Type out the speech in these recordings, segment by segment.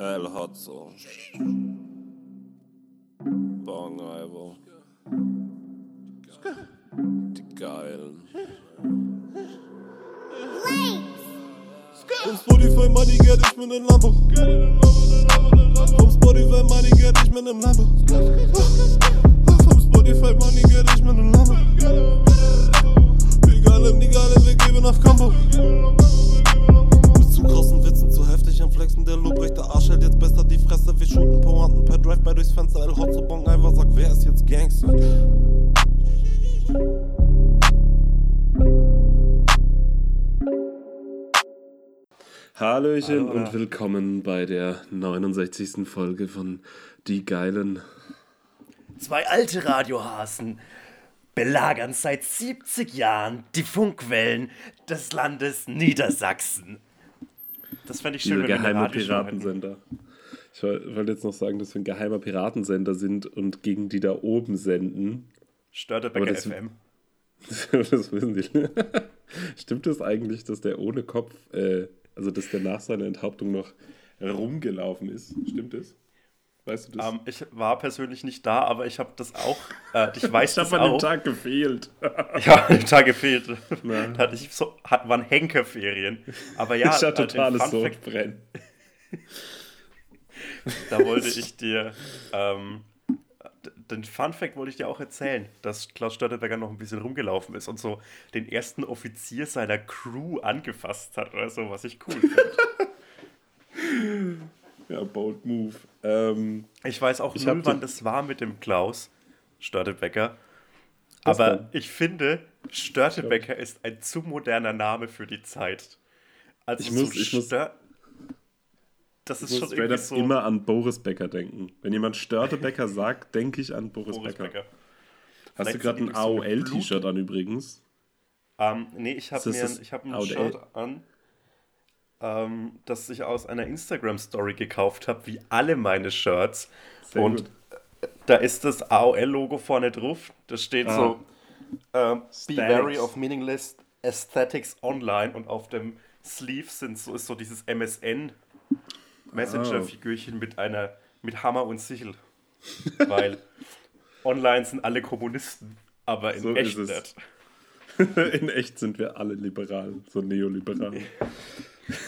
El Hotzo. Bong Ivo. Die Geilen. Vom Spotify Money get ich mit nem Lambo. Vom Spotify Money get ich mit nem Lambo. Vom Spotify Money get ich mit nem Lambo. Die Geilen, die Geilen, wir geben auf Combo. Bis zu großen Am Flexen. Der Lobrechter Arsch hält jetzt besser die Fresse. Wir shooten Pointen per Drive-By durchs Fenster. El Hotzo Bong einfach sagt, wer ist jetzt Gangster? Hallöchen Hallo. und willkommen bei der 69. Folge von Die Geilen. Zwei alte Radiohasen belagern seit 70 Jahren die Funkwellen des Landes Niedersachsen. Das fände ich schön, Dieser wenn geheime. Piratensender. Ich woll- wollte jetzt noch sagen, dass wir ein geheimer Piratensender sind und gegen die da oben senden. Störtebecker Aber das- FM. das wissen die. Stimmt es eigentlich, dass der ohne Kopf, äh, also dass der nach seiner Enthauptung noch rumgelaufen ist? Stimmt es? Weißt du das? Ähm, ich war persönlich nicht da, aber ich habe das auch. Äh, ich weiß ich das habe an dem auch. Tag gefehlt. Ja, ein Tag gefehlt. Na. Da hatte ich so, hat, waren Henkerferien. Aber ja, ich hatte äh, totales Fact- Sodbrennen. Da wollte ich dir, ähm, den Fun Fact wollte ich dir auch erzählen, dass Klaus Störtebecker noch ein bisschen rumgelaufen ist und so den ersten Offizier seiner Crew angefasst hat oder so, was ich cool finde. Ja, bold move. Ähm, Ich weiß auch Ich null, wann das war mit dem Klaus Störtebecker. Aber denn? ich finde, Störtebecker ist ein zu moderner Name für die Zeit. Also Ich muss- so ich muss- das ich ist muss schon straight irgendwie so immer an Boris Becker denken. Wenn jemand Störtebecker sagt, denke ich an Boris, Boris Becker. Becker. Hast du Vielleicht gerade ein AOL-T-Shirt an übrigens? Ähm, nee, ich habe ich hab ein? Shirt an, ähm, das ich aus einer Instagram-Story gekauft habe, wie alle meine Shirts. Sehr und gut. da ist das AOL-Logo vorne drauf. Das steht Ah. so: ähm, Be wary of meaningless aesthetics online. Und auf dem Sleeve sind so, ist so dieses MSN Messenger-Figürchen mit einer mit Hammer und Sichel. Weil online sind alle Kommunisten, aber in So echt nicht. In echt sind wir alle liberal, so neoliberal.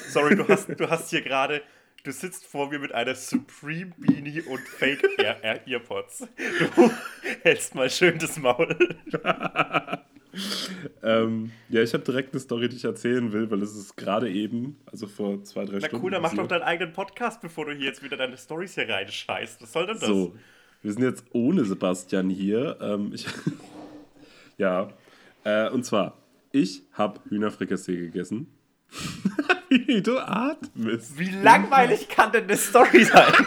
Sorry, du hast, du hast hier gerade, du sitzt vor mir mit einer Supreme Beanie und Fake Air, Earpods. Du hältst mal schön das Maul. Ähm, ja, ich habe direkt eine Story, die ich erzählen will, weil es ist gerade eben, also vor zwei, drei Na Stunden. cool, dann mach doch deinen eigenen Podcast, bevor du hier jetzt wieder deine Stories hier reinscheißt. Was soll denn das? So, wir sind jetzt ohne Sebastian hier. Ähm, ich, ja, äh, und zwar, ich habe Hühnerfrikassee gegessen. Wie du atmest. Wie langweilig kann denn eine Story sein?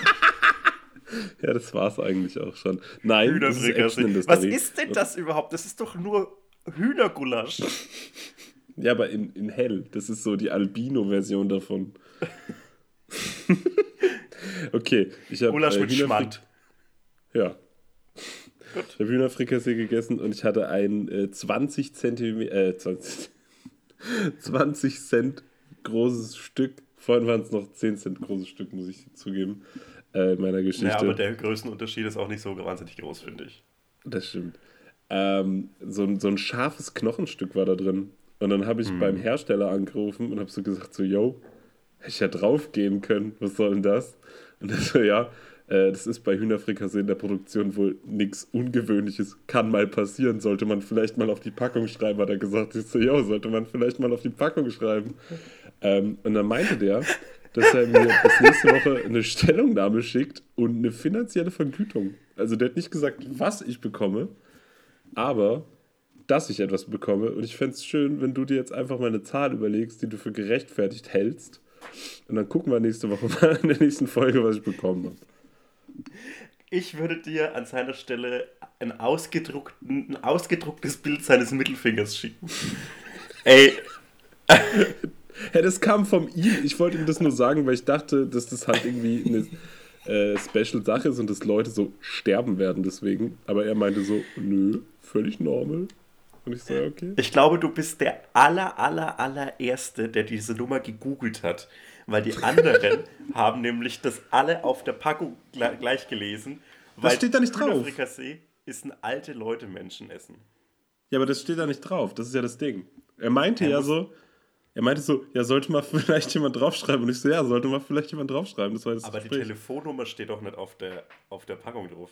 Ja, das war's eigentlich auch schon. Nein, das ist Action in der Was Story. ist denn das überhaupt? Das ist doch nur Hühnergulasch. Ja, aber in, in hell. Das ist so die Albino-Version davon. okay, ich habe Gulasch mit Schmand. Ja. Ich habe Hühnerfrikassee gegessen und ich hatte ein äh, 20 Zentimeter, äh, 20, 20 Cent großes Stück. Vorhin waren es noch 10 Cent großes Stück, muss ich zugeben, äh, in meiner Geschichte. Ja, aber der Größenunterschied ist auch nicht so wahnsinnig groß, finde ich. Das stimmt. Ähm, so, ein- so ein scharfes Knochenstück war da drin. Und dann habe ich Mhm. beim Hersteller angerufen und habe so gesagt, so, yo, hätte ich ja drauf gehen können, was soll denn das? Und er so, ja, äh, das ist bei Hühnerfrikassee in der Produktion wohl nichts Ungewöhnliches. Kann mal passieren, sollte man vielleicht mal auf die Packung schreiben, hat er gesagt. Ich so, yo, sollte man vielleicht mal auf die Packung schreiben. Ähm, und dann meinte der, dass er mir bis nächste Woche eine Stellungnahme schickt und eine finanzielle Vergütung. Also der hat nicht gesagt, was ich bekomme, aber dass ich etwas bekomme. Und ich fände es schön, wenn du dir jetzt einfach mal eine Zahl überlegst, die du für gerechtfertigt hältst. Und dann gucken wir nächste Woche mal in der nächsten Folge, was ich bekommen habe. Ich würde dir an seiner Stelle ein, ausgedruckten, ein ausgedrucktes Bild seines Mittelfingers schicken. Ey, Ja, das kam von ihm. Ich wollte ihm das nur sagen, weil ich dachte, dass das halt irgendwie eine äh, Special-Sache ist und dass Leute so sterben werden deswegen. Aber er meinte so, nö, völlig normal. Und ich so, okay. Ich glaube, du bist der aller, aller, allererste, der diese Nummer gegoogelt hat. Weil die anderen haben nämlich das alle auf der Packung gleich gelesen. Das steht da nicht drauf. Frikassee ist ein alte Leute Menschen essen. Ja, aber das steht da nicht drauf. Das ist ja das Ding. Er meinte er ja so, er meinte so, ja, sollte mal vielleicht jemand draufschreiben. Und ich so, ja, sollte mal vielleicht jemand draufschreiben. Das war das aber Gespräch. die Telefonnummer steht doch nicht auf der, auf der Packung drauf.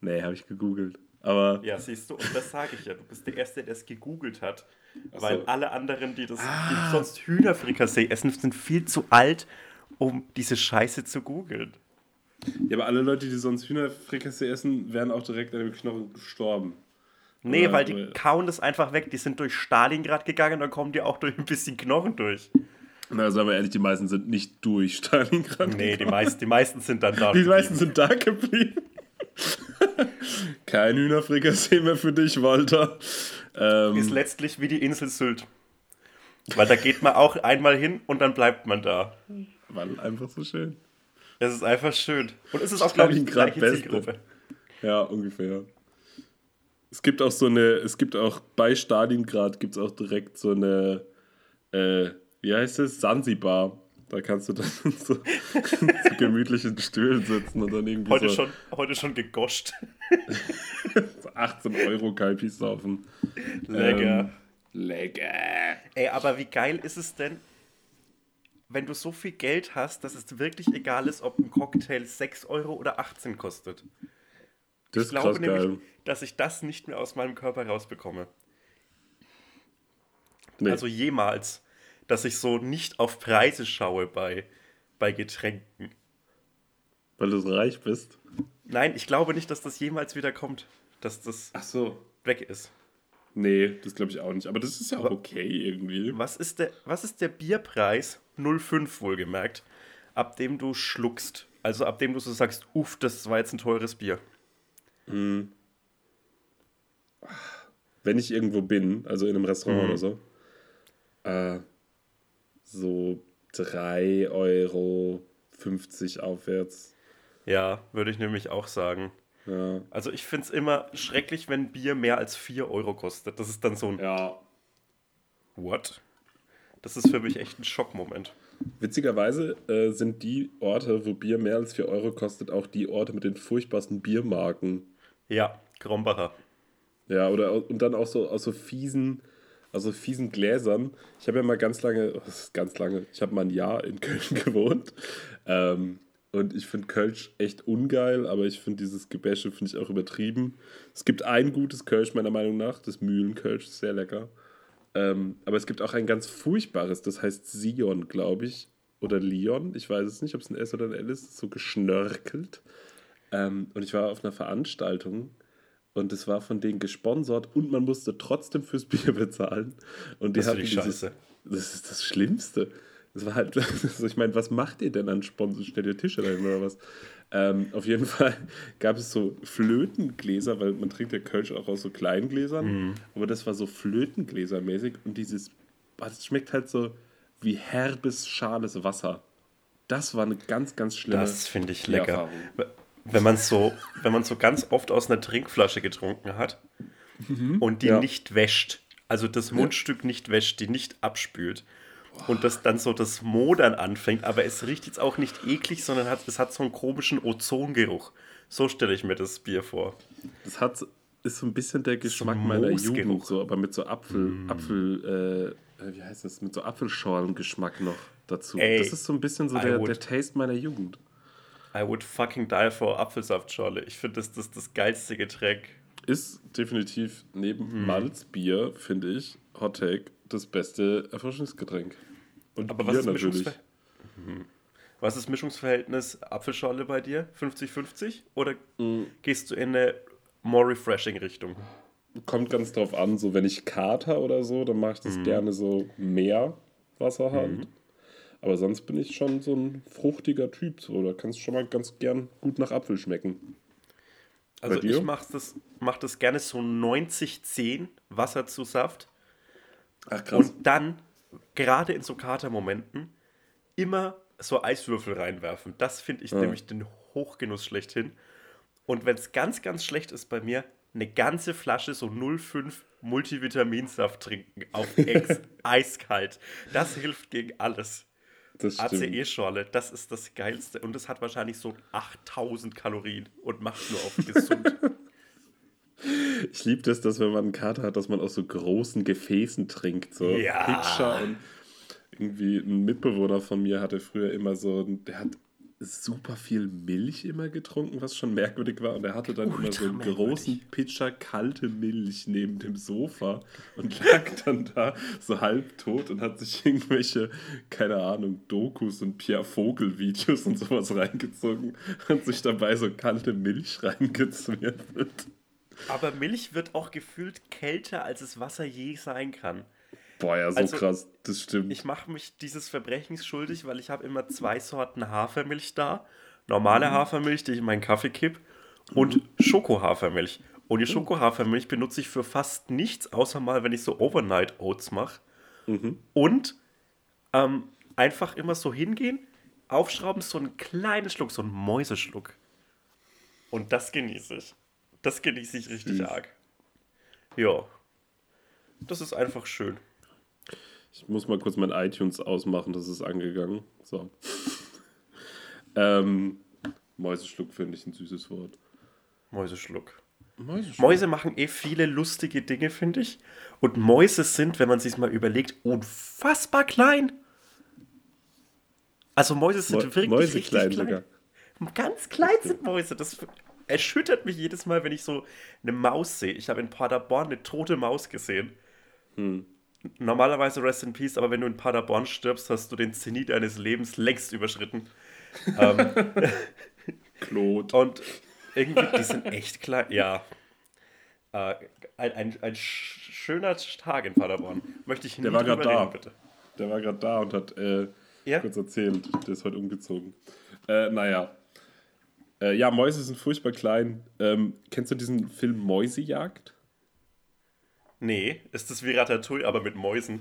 Nee, habe ich gegoogelt. Aber ja, siehst du, und das sage ich ja. Du bist der Erste, der es gegoogelt hat. So. Weil alle anderen, die das ah. die sonst Hühnerfrikassee essen, sind viel zu alt, um diese Scheiße zu googeln. Ja, aber alle Leute, die sonst Hühnerfrikassee essen, wären auch direkt an dem Knochen gestorben. Nee, weil die kauen das einfach weg. Die sind durch Stalingrad gegangen, dann kommen die auch durch ein bisschen Knochen durch. Na, sagen wir ehrlich, die meisten sind nicht durch Stalingrad. Nee, die, meist, die meisten sind dann da. Die geblieben. meisten sind da geblieben. Kein Hühnerfrikassee mehr für dich, Walter. Ähm, ist letztlich wie die Insel Sylt. Weil da geht man auch einmal hin und dann bleibt man da. Weil einfach so schön. Es ist einfach schön. Und es ist auch, glaube ich, die gleiche. Zielgruppe. Ja, ungefähr. Es gibt auch so eine, es gibt auch bei Stalingrad gibt es auch direkt so eine, äh, wie heißt es? Sansibar. Da kannst du dann so zu gemütlichen Stühlen sitzen und dann irgendwie heute so Schon, heute schon gegoscht. 18 Euro Kalpis saufen. Lecker. Ähm, lecker. Ey, aber wie geil ist es denn, wenn du so viel Geld hast, dass es wirklich egal ist, ob ein Cocktail 6 Euro oder 18 kostet? Das ich glaube nämlich, geil. dass ich das nicht mehr aus meinem Körper rausbekomme. Nee. Also jemals dass ich so nicht auf Preise schaue bei, bei Getränken. Weil du so reich bist? Nein, ich glaube nicht, dass das jemals wieder kommt. Dass das so. weg ist. Nee, das glaube ich auch nicht. Aber das ist ja auch okay irgendwie. Was ist der, was ist der Bierpreis, 0,5 wohlgemerkt, ab dem du schluckst? Also ab dem du so sagst, uff, das war jetzt ein teures Bier. Hm. Wenn ich irgendwo bin, also in einem Restaurant mhm. oder so, äh, so 3,50 Euro aufwärts. Ja, würde ich nämlich auch sagen. Ja. Also ich finde es immer schrecklich, wenn Bier mehr als 4 Euro kostet. Das ist dann so ein... Ja. What? Das ist für mich echt ein Schockmoment. Witzigerweise äh, sind die Orte, wo Bier mehr als 4 Euro kostet, auch die Orte mit den furchtbarsten Biermarken. Ja, Krombacher. Ja, oder und dann auch so aus so fiesen also fiesen Gläsern. Ich habe ja mal ganz lange, ganz lange, ich habe mal ein Jahr in Köln gewohnt. Ähm, und ich finde Kölsch echt ungeil, aber ich finde dieses Gebäsche finde ich auch übertrieben. Es gibt ein gutes Kölsch meiner Meinung nach, das Mühlenkölsch sehr lecker. Ähm, aber es gibt auch ein ganz furchtbares, das heißt Sion, glaube ich. Oder Leon, ich weiß es nicht, ob es ein S oder ein L ist, so geschnörkelt. Ähm, und ich war auf einer Veranstaltung und es war von denen gesponsert und man musste trotzdem fürs Bier bezahlen. Und die das hatten dieses, Scheiße. Das ist das Schlimmste. Das war halt, also ich meine, was macht ihr denn an Sponsor? Stellt ihr Tische dahin oder was? Ähm, auf jeden Fall gab es so Flötengläser, weil man trinkt ja Kölsch auch aus so kleinen Gläsern. Mhm. Aber das war so Flötengläsermäßig und dieses, das schmeckt halt so wie herbes, schales Wasser. Das war eine ganz, ganz schlimme Das finde ich lecker. Erfahrung wenn man so, wenn man so ganz oft aus einer Trinkflasche getrunken hat mhm, und die ja. nicht wäscht, also das Mundstück ja. nicht wäscht, die nicht abspült und das dann so das Modern anfängt, aber es riecht jetzt auch nicht eklig, sondern hat, es hat so einen komischen Ozongeruch. So stelle ich mir das Bier vor. Das hat, ist so ein bisschen der Geschmack so meiner Jugend, so, aber mit so Apfel, mm. Apfel, äh, wie heißt das, mit so Apfelschalengeschmack noch dazu. Ey, das ist so ein bisschen so der, der Taste meiner Jugend. I would fucking die for Apfelsaftschorle. Ich finde, das, das das geilste Getränk. Ist definitiv neben hm. Malzbier, finde ich, Hot Take, das beste Erfrischungsgetränk. Und Aber Bier was ist natürlich. Hm. Was ist Mischungsverhältnis Apfelschorle bei dir? 50-50? Oder mhm. gehst du in eine more refreshing Richtung? Kommt ganz drauf an, so wenn ich Kater oder so, dann mache ich das mhm. gerne so mehr Wasserhand. Aber sonst bin ich schon so ein fruchtiger Typ. So. Da kannst du schon mal ganz gern gut nach Apfel schmecken. Also ich mache das, mach das gerne so 90-10 Wasser zu Saft. Ach krass. Und dann, gerade in so Katermomenten, immer so Eiswürfel reinwerfen. Das finde ich ja. nämlich den Hochgenuss schlechthin. Und wenn es ganz, ganz schlecht ist bei mir, eine ganze Flasche so 0,5 Multivitaminsaft trinken auf Ex eiskalt. Das hilft gegen alles. ACE-Schorle, das ist das Geilste. Und es hat wahrscheinlich so 8000 Kalorien und macht nur auf gesund. Ich liebe das, dass wenn man einen Kater hat, dass man aus so großen Gefäßen trinkt. So ja. Pitcher und irgendwie ein Mitbewohner von mir hatte früher immer so, der hat super viel Milch immer getrunken, was schon merkwürdig war. Und er hatte dann Ultra immer so einen großen Pitcher kalte Milch neben dem Sofa und lag dann da so halbtot und hat sich irgendwelche, keine Ahnung, Dokus und Pierre Vogel-Videos und sowas reingezogen und sich dabei so kalte Milch reingezwirbelt. Aber Milch wird auch gefühlt kälter, als es Wasser je sein kann. Boah, ja, so also, krass, das stimmt. Ich mache mich dieses Verbrechens schuldig, weil ich habe immer zwei Sorten Hafermilch da. Normale mhm. Hafermilch, die ich in meinen Kaffee kipp, und mhm. Schokohafermilch. Und die mhm. Schokohafermilch benutze ich für fast nichts, außer mal, wenn ich so Overnight Oats mache. Mhm. Und ähm, einfach immer so hingehen, aufschrauben, so ein kleines Schluck, so ein Mäuseschluck. Und das genieße ich. Das genieße ich richtig Süß. arg. Ja. Das ist einfach schön. Ich muss mal kurz mein iTunes ausmachen, das ist angegangen. So. ähm, Mäuseschluck finde ich ein süßes Wort. Mäuseschluck. Mäuseschluck. Mäuse machen eh viele lustige Dinge, finde ich. Und Mäuse sind, wenn man sich mal überlegt, unfassbar klein. Also Mäuse sind Mo wirklich Mäuse richtig klein. klein. Sogar. Ganz klein sind Mäuse. Das erschüttert mich jedes Mal, wenn ich so eine Maus sehe. Ich habe in Paderborn eine tote Maus gesehen. Hm normalerweise Rest in Peace, aber wenn du in Paderborn stirbst, hast du den Zenit deines Lebens längst überschritten. ähm, Claude. Und irgendwie, die sind echt klein. Ja. Äh, ein, ein, ein schöner Tag in Paderborn. Möchte ich nicht Der war gerade da. bitte. Der war gerade da und hat äh, ja? kurz erzählt. Der ist heute umgezogen. Äh, naja. Äh, ja, Mäuse sind furchtbar klein. Ähm, kennst du diesen Film Mäusejagd? Nee, ist das wie Ratatouille, aber mit Mäusen?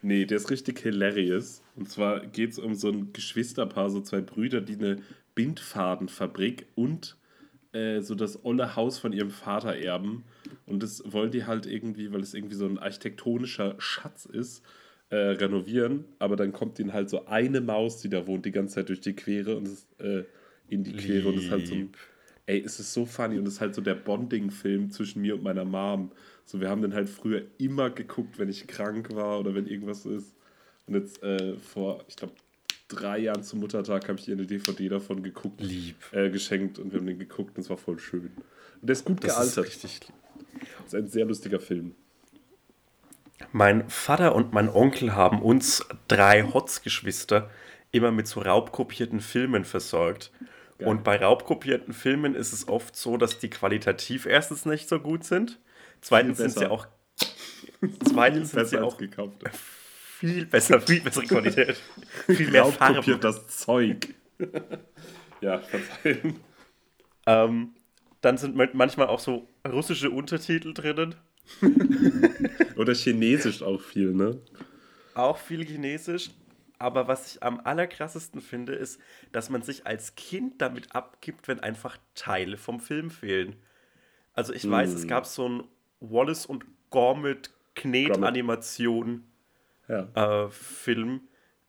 Nee, der ist richtig hilarious. Und zwar geht es um so ein Geschwisterpaar, so zwei Brüder, die eine Bindfadenfabrik und äh, so das olle Haus von ihrem Vater erben. Und das wollen die halt irgendwie, weil es irgendwie so ein architektonischer Schatz ist, äh, renovieren. Aber dann kommt ihnen halt so eine Maus, die da wohnt, die ganze Zeit durch die Quere und ist, äh, in die Quere. Lieb. Und es ist halt so ein, Ey, es ist so funny und es ist halt so der Bonding-Film zwischen mir und meiner Mom. So, wir haben den halt früher immer geguckt, wenn ich krank war oder wenn irgendwas ist. Und jetzt äh, vor, ich glaube, drei Jahren zum Muttertag habe ich ihr eine DVD davon geguckt. Lieb. Äh, geschenkt und wir haben den geguckt und es war voll schön. Und der ist gut das gealtert. Ist richtig lieb. Das ist ein sehr lustiger Film. Mein Vater und mein Onkel haben uns drei Hotzgeschwister immer mit so raubkopierten Filmen versorgt. Geil. Und bei raubkopierten Filmen ist es oft so, dass die qualitativ erstens nicht so gut sind Zweitens sind sie auch. Zweitens sind sie auch gekauft. Viel besser, viel bessere Qualität. viel mehr Farbe. das Zeug. ja, verzeihen. Ähm, dann sind manchmal auch so russische Untertitel drinnen. Oder Chinesisch auch viel, ne? Auch viel Chinesisch. Aber was ich am allerkrassesten finde, ist, dass man sich als Kind damit abgibt, wenn einfach Teile vom Film fehlen. Also ich weiß, es hm. gab so ein Wallace und Gormit Knet-Animation ja. äh, Film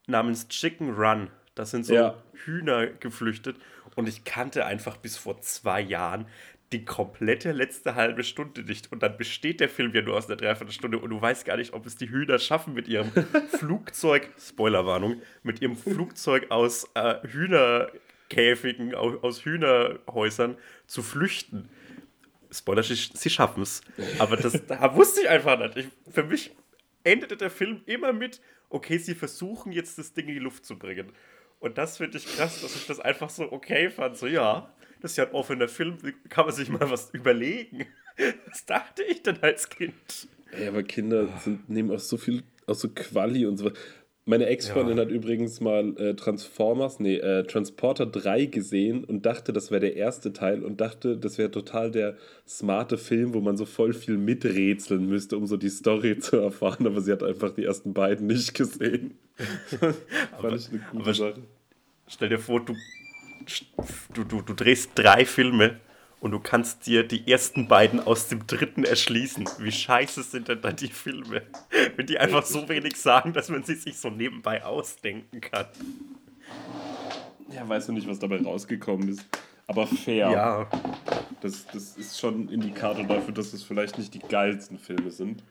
namens Chicken Run. Da sind so ja. Hühner geflüchtet und ich kannte einfach bis vor zwei Jahren die komplette letzte halbe Stunde nicht. Und dann besteht der Film ja nur aus einer Dreiviertelstunde und du weißt gar nicht, ob es die Hühner schaffen, mit ihrem Flugzeug, Spoilerwarnung, mit ihrem Flugzeug aus äh, Hühnerkäfigen, aus, aus Hühnerhäusern zu flüchten. Spoiler, sie schaffen es. Aber das da wusste ich einfach nicht. Ich, für mich endete der Film immer mit, okay, sie versuchen jetzt das Ding in die Luft zu bringen. Und das finde ich krass, dass ich das einfach so okay fand. So, ja, das ist ja ein offener Film, kann man sich mal was überlegen. Was dachte ich denn als Kind? Ey, aber Kinder sind, nehmen auch so viel, auch so Quali und so. Meine Ex-Freundin ja. hat übrigens mal äh, Transformers, nee, äh, Transporter 3 gesehen und dachte, das wäre der erste Teil und dachte, das wäre total der smarte Film, wo man so voll viel miträtseln müsste, um so die Story zu erfahren, aber sie hat einfach die ersten beiden nicht gesehen. Fand ich eine gute aber Sache. Stell dir vor, du, du, du, du drehst drei Filme und du kannst dir die ersten beiden aus dem dritten erschließen. Wie scheiße sind denn dann die Filme? Wenn die einfach so wenig sagen, dass man sie sich so nebenbei ausdenken kann. Ja, weißt du nicht, was dabei rausgekommen ist. Aber fair. Ja. Das, das ist schon ein Indikator dafür, dass es vielleicht nicht die geilsten Filme sind.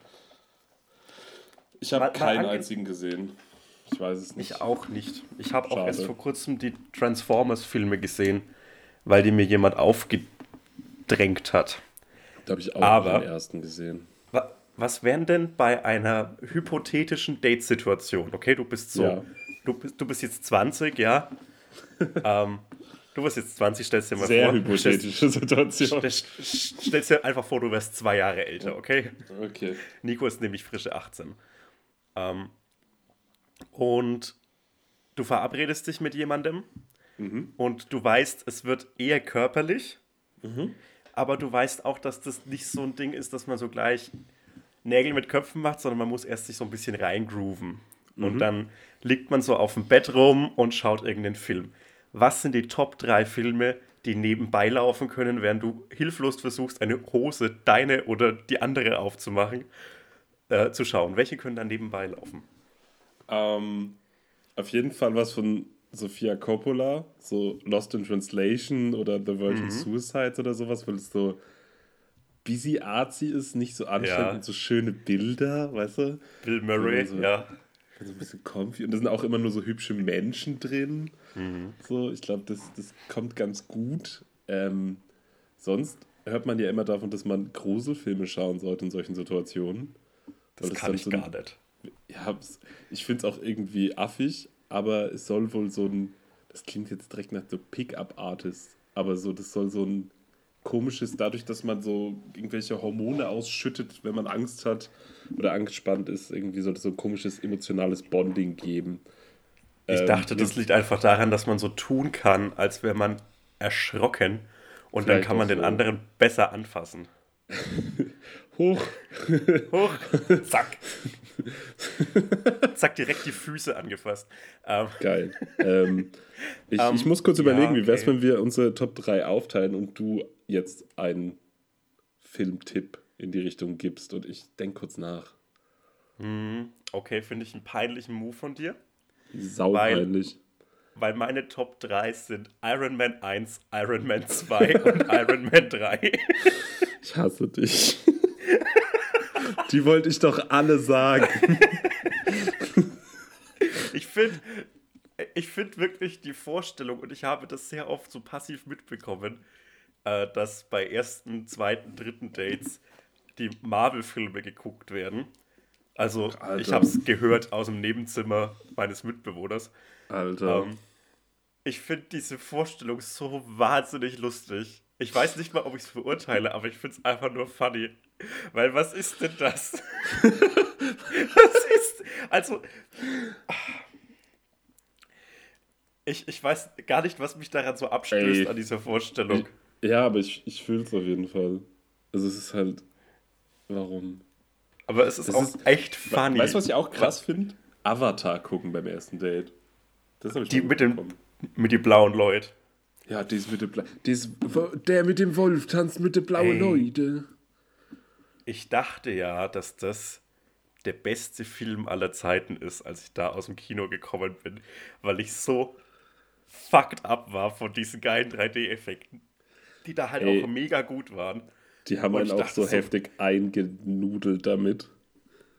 Ich habe keinen einzigen gesehen. Ich weiß es nicht. Ich auch nicht. Ich habe auch erst vor kurzem die Transformers-Filme gesehen, weil die mir jemand aufgedrängt hat. Da habe ich auch Aber- den ersten gesehen. Wa- Was wären denn bei einer hypothetischen Date-Situation? Okay, du bist so, Ja. du, bist, du bist jetzt 20, ja? ähm, du bist jetzt 20, stellst dir mal Sehr vor. hypothetische Situation. Stellst, stellst, dir einfach vor, du wärst zwei Jahre älter, okay? Okay. Nico ist nämlich frische 18. Ähm, und du verabredest dich mit jemandem und du weißt, es wird eher körperlich, aber du weißt auch, dass das nicht so ein Ding ist, dass man so gleich Nägel mit Köpfen macht, sondern man muss erst sich so ein bisschen reingrooven. Und dann liegt man so auf dem Bett rum und schaut irgendeinen Film. Was sind die Top 3 Filme, die nebenbei laufen können, während du hilflos versuchst, eine Hose, deine oder die andere aufzumachen, äh, zu schauen? Welche können dann nebenbei laufen? Ähm, auf jeden Fall was von Sofia Coppola, so Lost in Translation oder The Virgin Suicides oder sowas, weil es so busy artsy ist, nicht so anstrengend Ja. und so schöne Bilder, weißt du? Bill Murray, Also- ja. So ein bisschen comfy. Und da sind auch immer nur so hübsche Menschen drin. Mhm. So, ich glaube, das, das kommt ganz gut. Ähm, sonst hört man ja immer davon, dass man Gruselfilme schauen sollte in solchen Situationen. Das Weil kann ich so ein- gar nicht. ja, ich finde es auch irgendwie affig, aber es soll wohl so ein, das klingt jetzt direkt nach so Pickup-Artist, aber so, das soll so ein komisches, dadurch, dass man so irgendwelche Hormone ausschüttet, wenn man Angst hat oder angespannt ist, irgendwie soll das so ein komisches emotionales Bonding geben. Ich Ähm, dachte, das liegt einfach daran, dass man so tun kann, als wäre man erschrocken und dann kann man auch den so. anderen besser anfassen. Hoch! Hoch, zack. zack, direkt die Füße angefasst. Ähm, Geil. ähm, ich, Ähm, ich muss kurz ja, überlegen, wie wäre es, okay. wenn wir unsere Top 3 aufteilen und du jetzt einen Filmtipp in die Richtung gibst und ich denke kurz nach. okay, finde ich einen peinlichen Move von dir, Saupeinlich. weil meine Top 3 sind Iron Man 1, Iron Man 2 und Iron Man 3. Ich hasse dich. Die wollte ich doch alle sagen. Ich finde ich find wirklich die Vorstellung, und ich habe das sehr oft so passiv mitbekommen, äh, dass bei ersten, zweiten, dritten Dates die Marvel-Filme geguckt werden. Also, Alter. ich habe es gehört aus dem Nebenzimmer meines Mitbewohners. Alter. Ähm, ich finde diese Vorstellung so wahnsinnig lustig. Ich weiß nicht mal, ob ich es verurteile, aber ich finde es einfach nur funny. Weil was ist denn das? was ist. Also. Ich, ich weiß gar nicht, was mich daran so abstößt Ey. an dieser Vorstellung. ja, aber ich, ich fühle es auf jeden Fall. Also es ist halt. Warum? Aber es ist Das auch ist- echt funny. Weißt du, was ich auch krass finde? Avatar gucken beim ersten Date. Das habe ich Die mit dem- mitbekommen. Mit den blauen Leuten. Ja, dies mit dem Bla dies, der mit dem Wolf tanzt mit den blauen Ey. Ich dachte ja, dass das der beste Film aller Zeiten ist, als ich da aus dem Kino gekommen bin, weil ich so fucked up war von diesen geilen 3D-Effekten, die da halt Ey. auch mega gut waren. Die haben einen auch so so- heftig eingenudelt damit.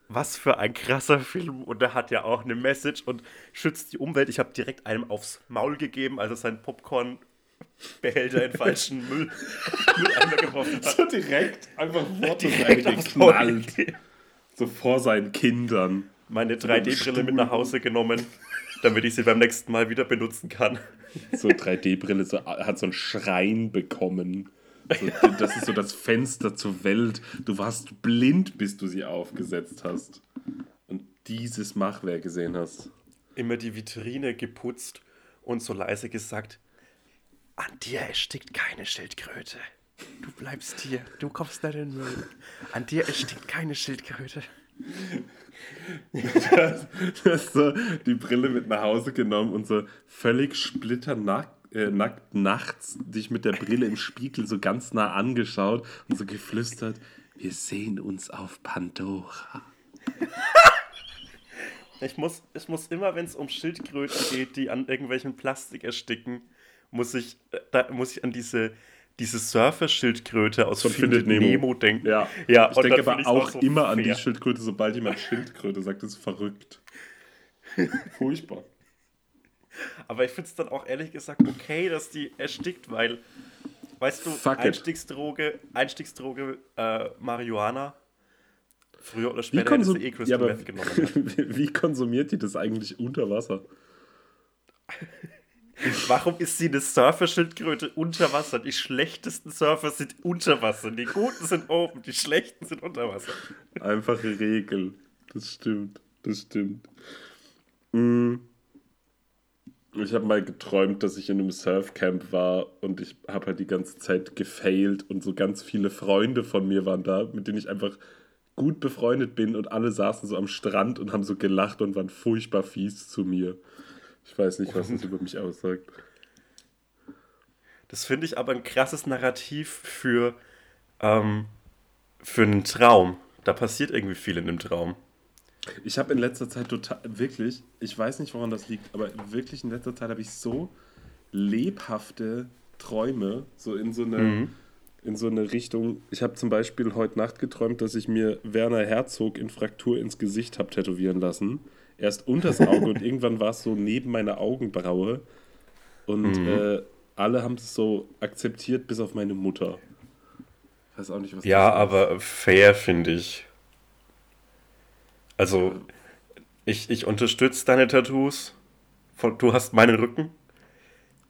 Was für ein krasser Film und der hat ja auch eine Message und schützt die Umwelt. Ich habe direkt einem aufs Maul gegeben, als er seinen Popcorn-Behälter in falschen Müll, Mülleimer geworfen hat. So direkt einfach vor Direkt aufs Maul geknallt. gegeben. So vor seinen Kindern. Meine 3D-Brille mit nach Hause genommen, damit ich sie beim nächsten Mal wieder benutzen kann. So 3D-Brille, so, hat so einen Schrein bekommen. So, das ist so das Fenster zur Welt. Du warst blind, bis du sie aufgesetzt hast. Und dieses Machwerk gesehen hast. immer die Vitrine geputzt und so leise gesagt, an dir erstickt keine Schildkröte. Du bleibst hier, du kommst nicht in den Müll. An dir erstickt keine Schildkröte. Du hast so die Brille mit nach Hause genommen und so völlig splitternackt, äh, nackt nachts dich mit der Brille im Spiegel so ganz nah angeschaut und so geflüstert, wir sehen uns auf Pandora. Ich muss, ich muss immer, wenn es um Schildkröten geht, die an irgendwelchen Plastik ersticken, muss ich, äh, da muss ich an diese, diese Surfer-Schildkröte aus Von Findet Findet Nemo. Nemo. denken. Ja, ja ich denke aber auch so immer an die fair. Schildkröte, sobald jemand Schildkröte sagt, das ist verrückt. Furchtbar. Aber ich finde es dann auch ehrlich gesagt okay, dass die erstickt, weil, weißt du, Fuck. Einstiegsdroge, Einstiegsdroge, äh, Marihuana, früher oder später hätte sie eh ja, Crystal aber Meth genommen. hat. wie, wie konsumiert die das eigentlich unter Wasser? Warum ist sie eine Surfer-Schildkröte unter Wasser? Die schlechtesten Surfer sind unter Wasser. Die guten sind oben, die schlechten sind unter Wasser. Einfache Regel. Das stimmt. Das stimmt. Mm. Ich habe mal geträumt, dass ich in einem Surfcamp war und ich habe halt die ganze Zeit gefailt und so ganz viele Freunde von mir waren da, mit denen ich einfach gut befreundet bin und alle saßen so am Strand und haben so gelacht und waren furchtbar fies zu mir. Ich weiß nicht, was das über mich aussagt. Das finde ich aber ein krasses Narrativ für, ähm, für einen Traum. Da passiert irgendwie viel in einem Traum. Ich habe in letzter Zeit total, wirklich, ich weiß nicht, woran das liegt, aber wirklich in letzter Zeit habe ich so lebhafte Träume, so in so eine, in so eine Richtung. Ich habe zum Beispiel heute Nacht geträumt, dass ich mir Werner Herzog in Fraktur ins Gesicht habe tätowieren lassen. Erst unters Auge und irgendwann war es so neben meiner Augenbraue. Und äh, alle haben es so akzeptiert, bis auf meine Mutter. Weiß auch nicht, was Ja, aber fair finde ich. Also, ich, ich unterstütze deine Tattoos. Du hast meinen Rücken,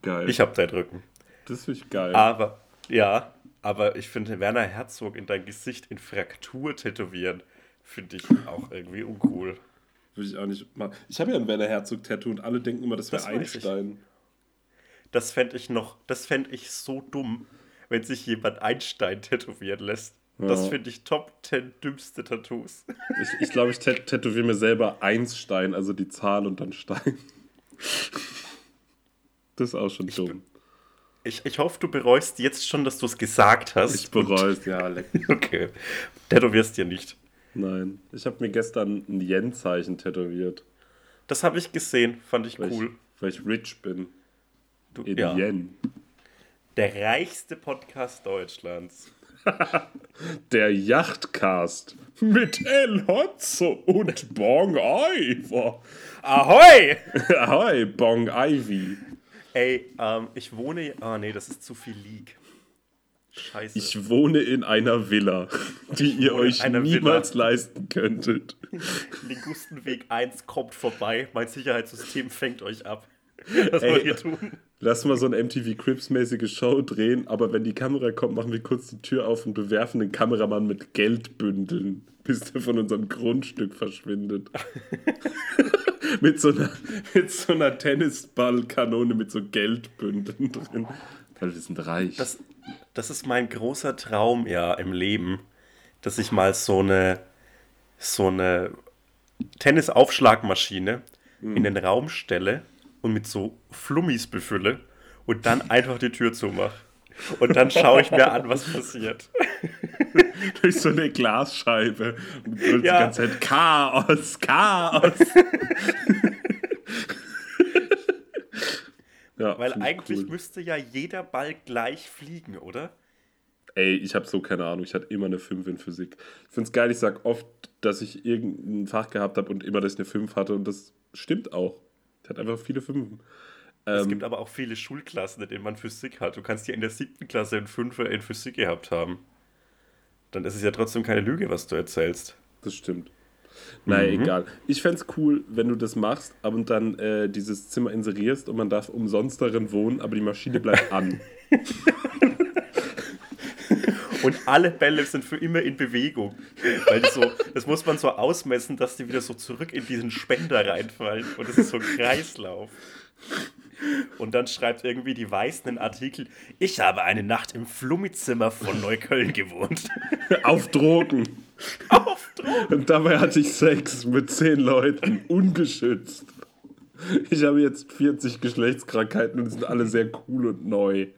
Geil. ich habe deinen Rücken. das finde ich geil. Aber, ja, aber ich finde Werner Herzog in dein Gesicht in Fraktur tätowieren, finde ich auch irgendwie uncool. Würde ich auch nicht machen. Ich habe ja ein Werner Herzog-Tattoo und alle denken immer, das wäre Das ich. Einstein. Das fände ich noch, das fände ich so dumm, wenn sich jemand Einstein tätowieren lässt. Das Ja. finde ich Top 10 dümmste Tattoos. Ich glaube, ich, glaub, ich tät- tätowiere mir selber Einstein, also die Zahl und dann Stein. Das ist auch schon dumm. Ich, ich hoffe, du bereust jetzt schon, dass du es gesagt hast. Ich bereue es, ja, leck. Okay. Tätowierst dir nicht. Nein. Ich habe mir gestern ein Yen-Zeichen tätowiert, Das habe ich gesehen, fand ich weil, cool. ich, weil ich rich bin. Du, In ja. Yen. Der reichste Podcast Deutschlands. Der Yachtcast mit El Hotzo und Bong Iver. Ahoi! Ahoi, Bong Ivy. Ey, ähm, ich wohne. Ah, nee, das ist zu viel League. Scheiße. Ich wohne in einer Villa, die ihr euch niemals leisten könntet. Ligustenweg 1 kommt vorbei. Mein Sicherheitssystem fängt euch ab. Was Ey. wollt ihr tun? Lass mal so eine MTV Crips-mäßige Show drehen, aber wenn die Kamera kommt, machen wir kurz die Tür auf und bewerfen den Kameramann mit Geldbündeln, bis der von unserem Grundstück verschwindet. mit, so einer, mit so einer Tennisballkanone mit so Geldbündeln drin. Weil wir sind reich. Das, das ist mein großer Traum ja im Leben, dass ich mal so eine, so eine Tennisaufschlagmaschine in den Raum stelle und mit so Flummis befülle und dann einfach die Tür zumache. Und dann schaue ich mir an, was passiert. Durch so eine Glasscheibe. Und du Ja. die ganze Zeit Chaos, Chaos. ja, Weil eigentlich cool. müsste ja jeder Ball gleich fliegen, oder? Ey, ich habe so keine Ahnung. Ich hatte immer eine 5 in Physik. Ich finde es geil, ich sage oft, dass ich irgendein Fach gehabt habe und immer, dass ich eine 5 hatte. Und das stimmt auch. Ich hatte einfach viele Fünfen. Es Ähm, gibt aber auch viele Schulklassen, in denen man Physik hat. Du kannst ja in der siebten Klasse einen Fünfer in Physik gehabt haben. Dann ist es ja trotzdem keine Lüge, was du erzählst. Das stimmt. Naja, Mhm. egal. Ich fände es cool, wenn du das machst aber und dann äh, dieses Zimmer inserierst und man darf umsonst darin wohnen, aber die Maschine bleibt an. Und alle Bälle sind für immer in Bewegung. Weil so, das muss man so ausmessen, dass die wieder so zurück in diesen Spender reinfallen. Und das ist so ein Kreislauf. Und dann schreibt irgendwie die Weiß einen Artikel, ich habe eine Nacht im Flummizimmer von Neukölln gewohnt. Auf Drogen. Auf Drogen. Und dabei hatte ich Sex mit zehn Leuten, ungeschützt. Ich habe jetzt 40 Geschlechtskrankheiten und sind alle sehr cool und neu.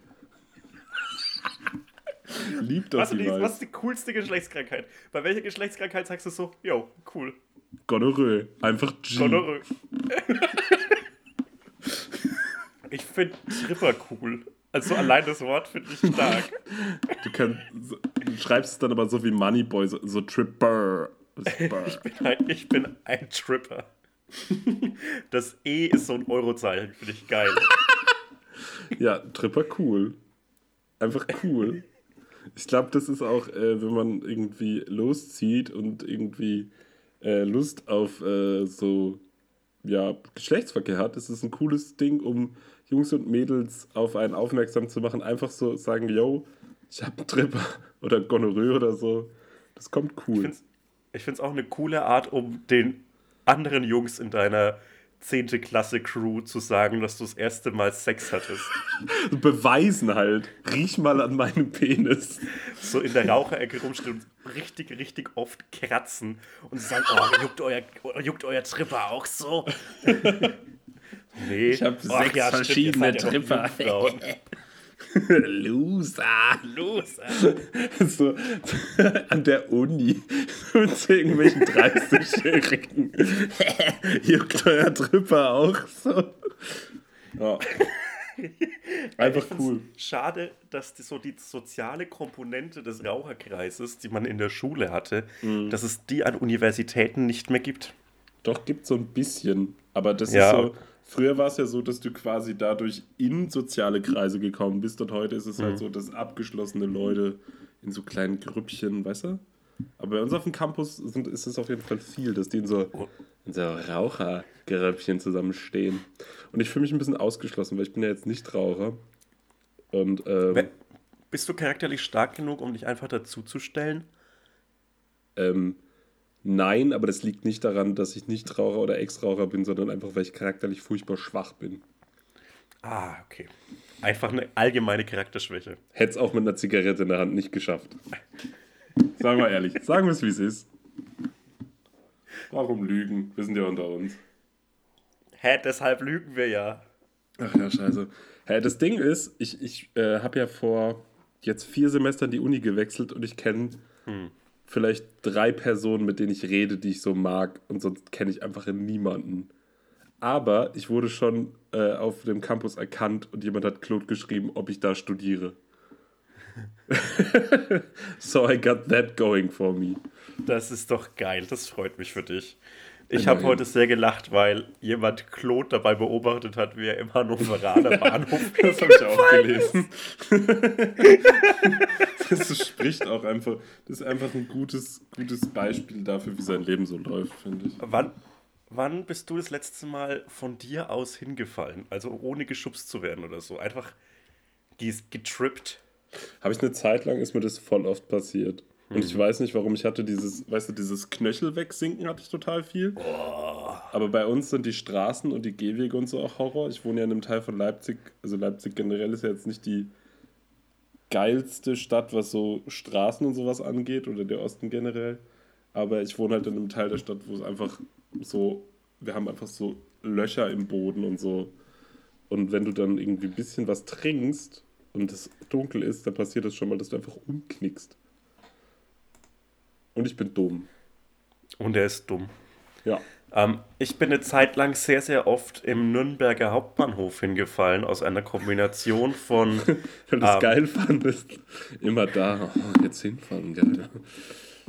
Liebt das was, die, was ist die coolste Geschlechtskrankheit? Bei welcher Geschlechtskrankheit sagst du so, yo, cool? Gonorrhoe. Einfach G. Gonorrhoe. ich finde Tripper cool. Also allein das Wort finde ich stark. Du, kannst, du schreibst es dann aber so wie Moneyboy, so, so Tripper. ich, bin ein, ich bin ein Tripper. Das E ist so ein Eurozeichen, finde ich geil. Ja, Tripper cool. Einfach cool. Ich glaube, das ist auch, äh, wenn man irgendwie loszieht und irgendwie äh, Lust auf äh, so ja, Geschlechtsverkehr hat, ist es ein cooles Ding, um Jungs und Mädels auf einen aufmerksam zu machen. Einfach so sagen, yo, ich habe einen Tripper oder Gonorrhoe oder so. Das kommt cool. Ich finde es auch eine coole Art, um den anderen Jungs in deiner 10. Klasse Crew zu sagen, dass du das erste Mal Sex hattest. Beweisen halt. Riech mal an meinem Penis. So in der Raucherecke rumstehen und richtig, richtig oft kratzen und sagen, oh, juckt euer, juckt euer Tripper auch so? nee. Ich habe sechs ja, verschiedene stimmt, Tripper. Loser. Loser. So, an der Uni mit irgendwelchen 30-Jährigen. Juckt euer Tripper auch so. Ja. Einfach cool. Schade, dass die, so die soziale Komponente des Raucherkreises, die man in der Schule hatte, mhm. dass es die an Universitäten nicht mehr gibt. Doch, gibt so ein bisschen. Aber das ja. ist so Früher war es ja so, dass du quasi dadurch in soziale Kreise gekommen bist und heute ist es halt mhm. halt so, dass abgeschlossene Leute in so kleinen Grüppchen, weißt du? Aber bei uns auf dem Campus sind, ist es auf jeden Fall viel, dass die in so, in so Rauchergröppchen zusammenstehen. Und ich fühle mich ein bisschen ausgeschlossen, weil ich bin ja jetzt nicht Raucher. Und, ähm, Bist du charakterlich stark genug, um dich einfach dazuzustellen? Ähm, Nein, aber das liegt nicht daran, dass ich nicht Raucher oder Ex-Raucher bin, sondern einfach, weil ich charakterlich furchtbar schwach bin. Ah, okay. Einfach eine allgemeine Charakterschwäche. Hätte es auch mit einer Zigarette in der Hand nicht geschafft. Sagen wir ehrlich. Sagen wir es, wie es ist. Warum lügen? Wir sind ja unter uns. Hä, deshalb lügen wir ja. Ach ja, scheiße. Hä, das Ding ist, ich, ich äh, habe ja vor jetzt vier Semestern die Uni gewechselt und ich kenne hm vielleicht drei Personen, mit denen ich rede, die ich so mag und sonst kenne ich einfach niemanden. Aber ich wurde schon äh, auf dem Campus erkannt und jemand hat Claude geschrieben, ob ich da studiere. so I got that going for me. Das ist doch geil, das freut mich für dich. Ich habe heute sehr gelacht, weil jemand Claude dabei beobachtet hat, wie er im Hannoveraner Bahnhof. das habe ich auch gelesen. Das spricht auch einfach. Das ist einfach ein gutes, gutes Beispiel dafür, wie sein Leben so läuft, finde ich. Wann, wann bist du das letzte Mal von dir aus hingefallen? Also ohne geschubst zu werden oder so? Einfach getrippt? Habe ich eine Zeit lang, ist mir das voll oft passiert. Und ich weiß nicht, warum ich hatte dieses, weißt du, dieses Knöchel wegsinken hatte ich total viel. Oh. Aber bei uns sind die Straßen und die Gehwege und so auch Horror. Ich wohne ja in einem Teil von Leipzig. Also Leipzig generell ist ja jetzt nicht die geilste Stadt, was so Straßen und sowas angeht oder der Osten generell. Aber ich wohne halt in einem Teil der Stadt, wo es einfach so, wir haben einfach so Löcher im Boden und so. Und wenn du dann irgendwie ein bisschen was trinkst und es dunkel ist, dann passiert das schon mal, dass du einfach umknickst. Und ich bin dumm. Und er ist dumm. Ja. Ähm, ich bin eine Zeit lang sehr, sehr oft im Nürnberger Hauptbahnhof hingefallen, aus einer Kombination von. Wenn du es ähm, geil fandest. Immer da. Oh, jetzt hinfahren, geil.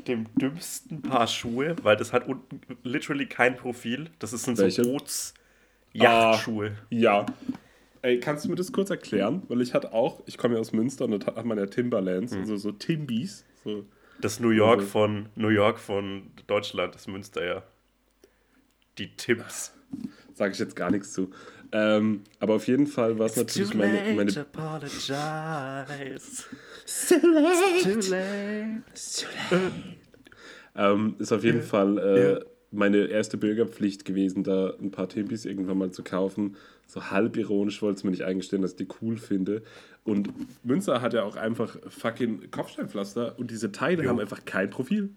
Dem dümmsten Paar Schuhe, weil das hat unten literally kein Profil. Das sind Welche? so Boots-Yachtschuhe. Ah, ja. Ey, kannst du mir das kurz erklären? Weil ich hatte auch, ich komme ja aus Münster und da hat man ja Timberlands, hm. also so Timbies. So das New York also. von New York von Deutschland, das Münster, ja. Die Tipps. Sage ich jetzt gar nichts zu. Ähm, aber auf jeden Fall war es natürlich too meine. meine to apologize. Too late. Too late. Too late. ähm, ist auf jeden Fall äh, yeah. meine erste Bürgerpflicht gewesen, da ein paar Timpis irgendwann mal zu kaufen. So halb ironisch wollte es mir nicht eingestehen, dass ich die cool finde. Und Münster hat ja auch einfach fucking Kopfsteinpflaster und diese Teile jo. haben einfach kein Profil.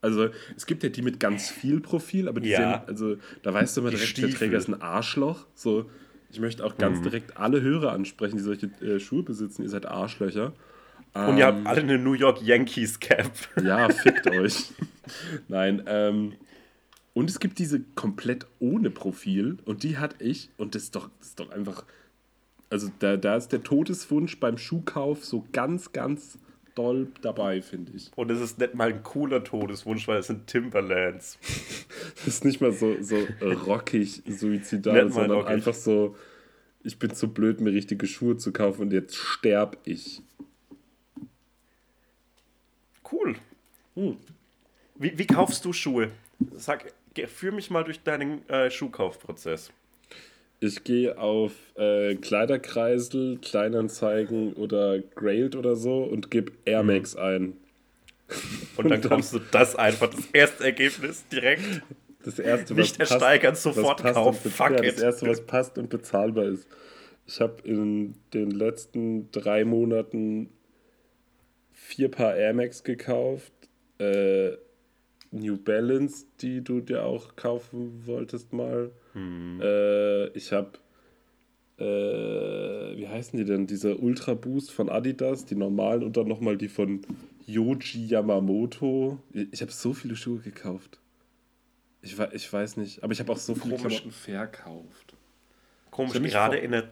Also es gibt ja die mit ganz viel Profil, aber die Ja. sehen, also da weißt du immer direkt, der. Träger ist ein Arschloch. So, ich möchte auch Mhm. ganz direkt alle Hörer ansprechen, die solche äh, Schuhe besitzen. Ihr seid Arschlöcher. Und ihr Ähm, habt alle eine New York Yankees Cap. Ja, fickt euch. Nein, ähm. Und es gibt diese komplett ohne Profil und die hatte ich und das ist doch, das ist doch einfach. Also da, da ist der Todeswunsch beim Schuhkauf so ganz, ganz doll dabei, finde ich. Und es ist nicht mal ein cooler Todeswunsch, weil es sind Timberlands. Das ist nicht mal so, so äh, rockig, suizidal, sondern rockig. einfach so, ich bin zu blöd, mir richtige Schuhe zu kaufen und jetzt sterb ich. Cool. Hm. Wie, wie kaufst du Schuhe? Sag, führ mich mal durch deinen äh, Schuhkaufprozess. Ich gehe auf äh, Kleiderkreisel, Kleinanzeigen oder Grailed oder so und gebe Air Max ein. Und dann kommst du das einfach, das erste Ergebnis direkt. Das erste, Nicht passt- ersteigern, was sofort passt kaufen. Fuck ja, it. Das erste, was passt und bezahlbar ist. Ich habe in den letzten drei Monaten vier Paar Air Max gekauft. Äh, New Balance, die du dir auch kaufen wolltest mal. Hm. Äh, ich habe, äh, wie heißen die denn? Diese Ultra Boost von Adidas, die normalen und dann nochmal die von Yoji Yamamoto. Ich habe so viele Schuhe gekauft. Ich, ich weiß nicht, aber ich habe auch so viele Komisch. Klamotten verkauft. Komisch, gerade in der,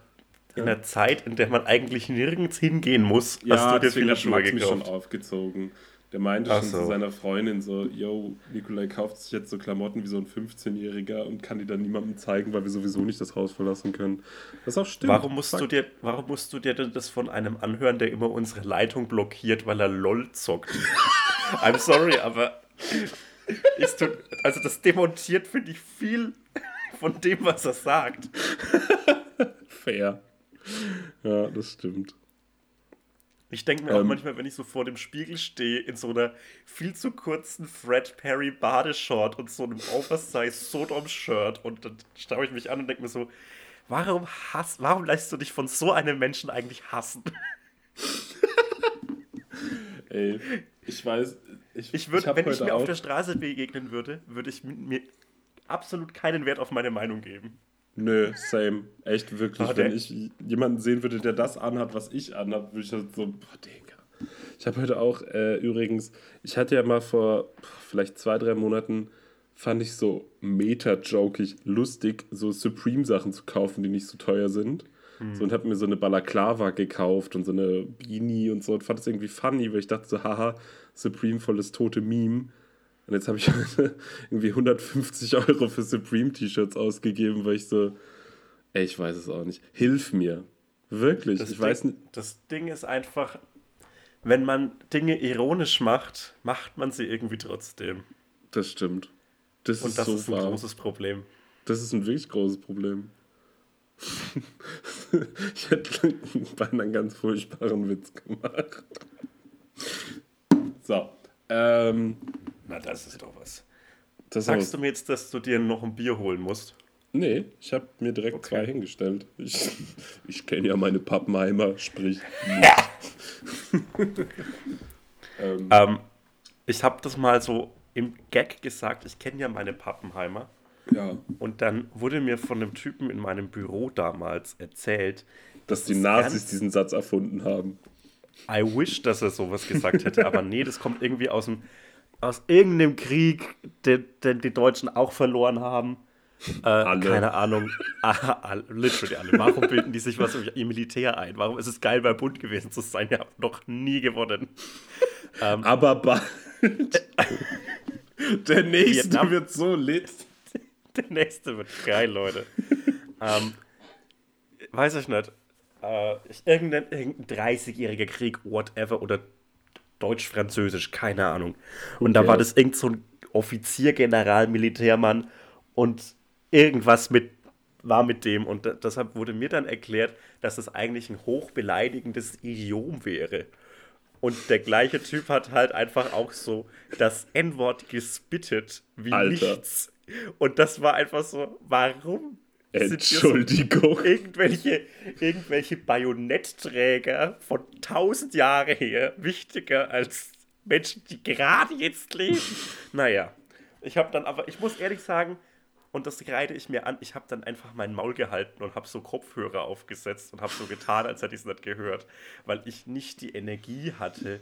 in Ja. der Zeit, in der man eigentlich nirgends hingehen muss, hast du dir deswegen viele Schuhe Max mich schon gekauft. aufgezogen. Der meinte Ach schon so. zu seiner Freundin so, yo, Nikolai kauft sich jetzt so Klamotten wie so ein 15-Jähriger und kann die dann niemandem zeigen, weil wir sowieso nicht das Haus verlassen können. Was auch stimmt. Warum musst, Fuck. du dir, warum musst du dir denn das von einem anhören, der immer unsere Leitung blockiert, weil er LOL zockt? I'm sorry, aber ist du, also das demontiert, finde ich, viel von dem, was er sagt. Fair. Ja, das stimmt. Ich denke mir auch Ähm. manchmal, wenn ich so vor dem Spiegel stehe, in so einer viel zu kurzen Fred Perry Badeshort und so einem Oversize Sodom-Shirt und dann schaue ich mich an und denke mir so, warum hass, warum lässt du dich von so einem Menschen eigentlich hassen? Ey, ich weiß, ich, Ich würde, wenn ich mir auf auch- der Straße begegnen würde, würde ich mi- mir absolut keinen Wert auf meine Meinung geben. Nö, same. Echt, wirklich. Der- Wenn ich jemanden sehen würde, der das anhat, was ich anhab, würde ich halt so, boah, Digga. Ich habe heute auch äh, übrigens, ich hatte ja mal vor vielleicht zwei, drei Monaten, fand ich so meta-jokig lustig, so Supreme-Sachen zu kaufen, die nicht so teuer sind. So, und habe mir so eine Balaklava gekauft und so eine Beanie und so und fand das irgendwie funny, weil ich dachte so, haha, Supreme voll das tote Meme. Und jetzt habe ich irgendwie 150 Euro für Supreme-T-Shirts ausgegeben, weil ich so, ey, ich weiß es auch nicht. Hilf mir. Wirklich, Das, ich weiß Ding, nicht. das Ding ist einfach, wenn man Dinge ironisch macht, macht man sie irgendwie trotzdem. Das stimmt. Das Und ist das so ist ein wahr. großes Problem. Das ist ein wirklich großes Problem. ich hätte beinahe einen ganz furchtbaren Witz gemacht. So. Ähm, Na, das ist doch was. das Sagst du mir jetzt, dass du dir noch ein Bier holen musst? Nee, ich habe mir direkt Okay. zwei hingestellt. Ich, ich kenne ja meine Pappenheimer, sprich. ähm, Ähm, ich habe das mal so im Gag gesagt, ich kenne ja meine Pappenheimer. ja, Und dann wurde mir von einem Typen in meinem Büro damals erzählt, dass die ist Nazis diesen Satz erfunden haben. I wish, dass er sowas gesagt hätte, aber nee, das kommt irgendwie aus dem aus irgendeinem Krieg, den, den die Deutschen auch verloren haben. Äh. Keine Ahnung. Ah, literally alle. Warum bilden die sich was über ihr Militär ein? Warum ist es geil, bei Bund gewesen zu sein? Ihr habt noch nie gewonnen. Aber bald. Der nächste Vietnam. wird so lit. Der nächste wird geil, Leute. ähm, weiß ich nicht. Äh, irgendein, irgendein 30-jähriger Krieg, whatever, oder Deutsch-Französisch, keine Ahnung. Und da Okay. war das irgend so ein Offizier, General, Militärmann und irgendwas mit war mit dem. Und da, deshalb wurde mir dann erklärt, dass es eigentlich ein hochbeleidigendes Idiom wäre. Und der gleiche Typ hat halt einfach auch so das N-Wort gespittet wie Alter. nichts. Und das war einfach so, warum hier so Entschuldigung. irgendwelche, irgendwelche Bajonettträger von tausend Jahre her wichtiger als Menschen, die gerade jetzt leben. Naja, ich habe dann aber, ich muss ehrlich sagen, und das reite ich mir an, ich habe dann einfach mein Maul gehalten und habe so Kopfhörer aufgesetzt und habe so getan, als hätte ich es nicht gehört, weil ich nicht die Energie hatte,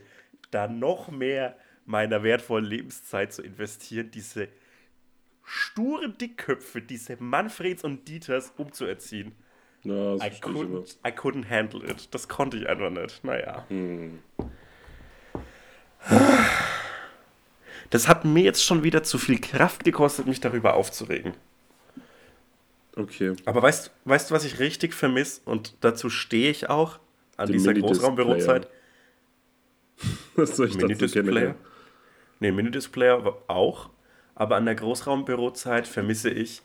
da noch mehr meiner wertvollen Lebenszeit zu investieren, diese sturen Dickköpfe, diese Manfreds und Dieters umzuerziehen. Ja, I, couldn't, I couldn't handle it. Das konnte ich einfach nicht. Naja. Hm. Das hat mir jetzt schon wieder zu viel Kraft gekostet, mich darüber aufzuregen. Okay. Aber weißt, weißt du, was ich richtig vermisse? Und dazu stehe ich auch an Den dieser Großraumbürozeit. was soll ich Minidisplayer? Nee, Minidisplayer auch. Aber an der Großraumbürozeit vermisse ich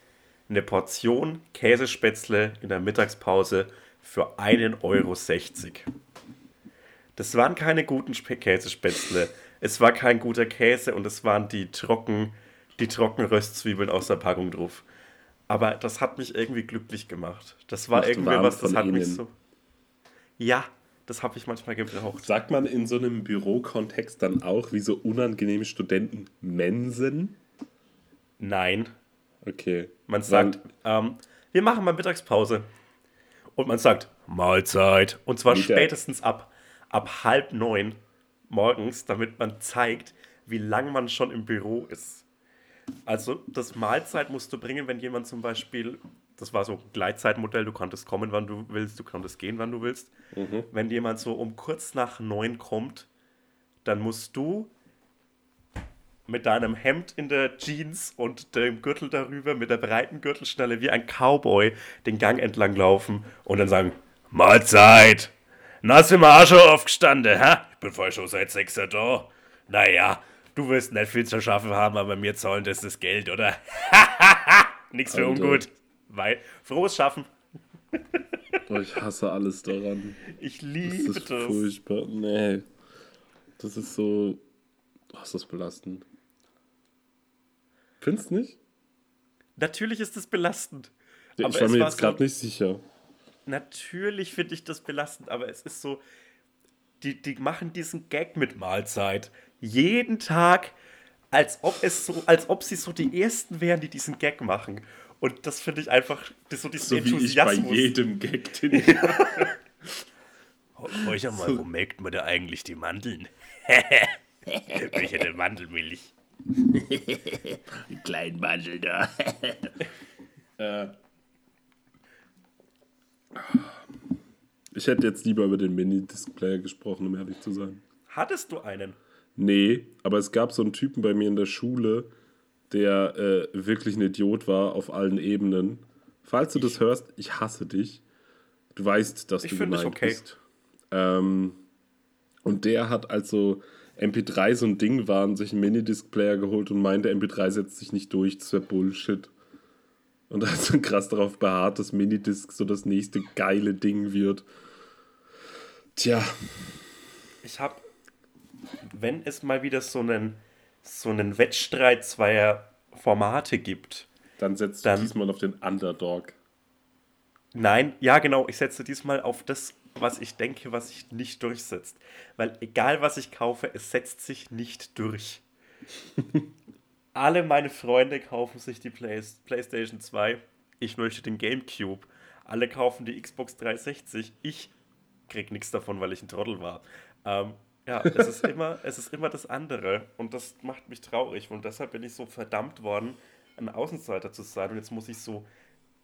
eine Portion Käsespätzle in der Mittagspause für 1,60 Euro. Das waren keine guten Käsespätzle. Es war kein guter Käse und es waren die trocken, die trocken Röstzwiebeln aus der Packung drauf. Aber das hat mich irgendwie glücklich gemacht. Das war Macht irgendwie was, das hat innen. mich so. Ja, das habe ich manchmal gebraucht. Sagt man in so einem Bürokontext dann auch, wie so unangenehme Studenten Mensen? Nein. Okay. Man sagt, ähm, wir machen mal Mittagspause. Und man sagt, Mahlzeit. Und zwar Wieder. spätestens ab, ab halb neun morgens, damit man zeigt, wie lang man schon im Büro ist. Also das Mahlzeit musst du bringen, wenn jemand zum Beispiel, das war so ein Gleitzeitmodell, du konntest kommen, wann du willst, du konntest gehen, wann du willst. Mhm. Wenn jemand so um kurz nach neun kommt, dann musst du mit deinem Hemd in der Jeans und dem Gürtel darüber, mit der breiten Gürtelschnalle wie ein Cowboy den Gang entlang laufen und dann sagen, Mahlzeit! Na, sind wir auch schon aufgestanden, hä? Ich bin vorher schon seit 6 Uhr da. Naja, du wirst nicht viel zu schaffen haben, aber mir zahlen das das Geld, oder? Nix für Alter. ungut. Weil, frohes Schaffen. Boah, ich hasse alles daran. Ich liebe das. Ist das. furchtbar. Nee. Das ist so. Oh, ist das belastend. Findest du nicht? Natürlich ist das belastend. Ja, ich war mir jetzt gerade so, nicht sicher. Natürlich finde ich das belastend, aber es ist so, die, die machen diesen Gag mit Mahlzeit. Jeden Tag, als ob es so, als ob sie so die ersten wären, die diesen Gag machen. Und das finde ich einfach, das so diesen so Enthusiasmus. Wie ich bei jedem Gag, den ich Hör mal, wo melkt man da eigentlich die Mandeln? ich hätte Mandelmilch. Die kleinen Mandel da. äh. Ich hätte jetzt lieber über den Mini-Display gesprochen, um ehrlich zu sein. Hattest du einen? Nee, aber es gab so einen Typen bei mir in der Schule, der äh, wirklich ein Idiot war auf allen Ebenen. Falls du das hörst, ich hasse dich. Du weißt, dass ich du gemeint okay. bist. Ähm, und der hat also MP3 so ein Ding war und sich einen Minidisc-Player geholt und meinte, MP3 setzt sich nicht durch, das wäre Bullshit. Und da hat so krass darauf beharrt, dass Minidisc so das nächste geile Ding wird. Tja. Ich hab, wenn es mal wieder so einen, so einen Wettstreit zweier Formate gibt. Dann setzt du diesmal auf den Underdog. Nein, ja genau, ich setze diesmal auf das was ich denke, was sich nicht durchsetzt. Weil egal was ich kaufe, es setzt sich nicht durch. Alle meine Freunde kaufen sich die Play PlayStation 2. Ich möchte den GameCube. Alle kaufen die Xbox 360. Ich krieg nichts davon, weil ich ein Trottel war. Ähm, ja, es ist, immer, es ist immer das andere. Und das macht mich traurig. Und deshalb bin ich so verdammt worden, ein Außenseiter zu sein. Und jetzt muss ich so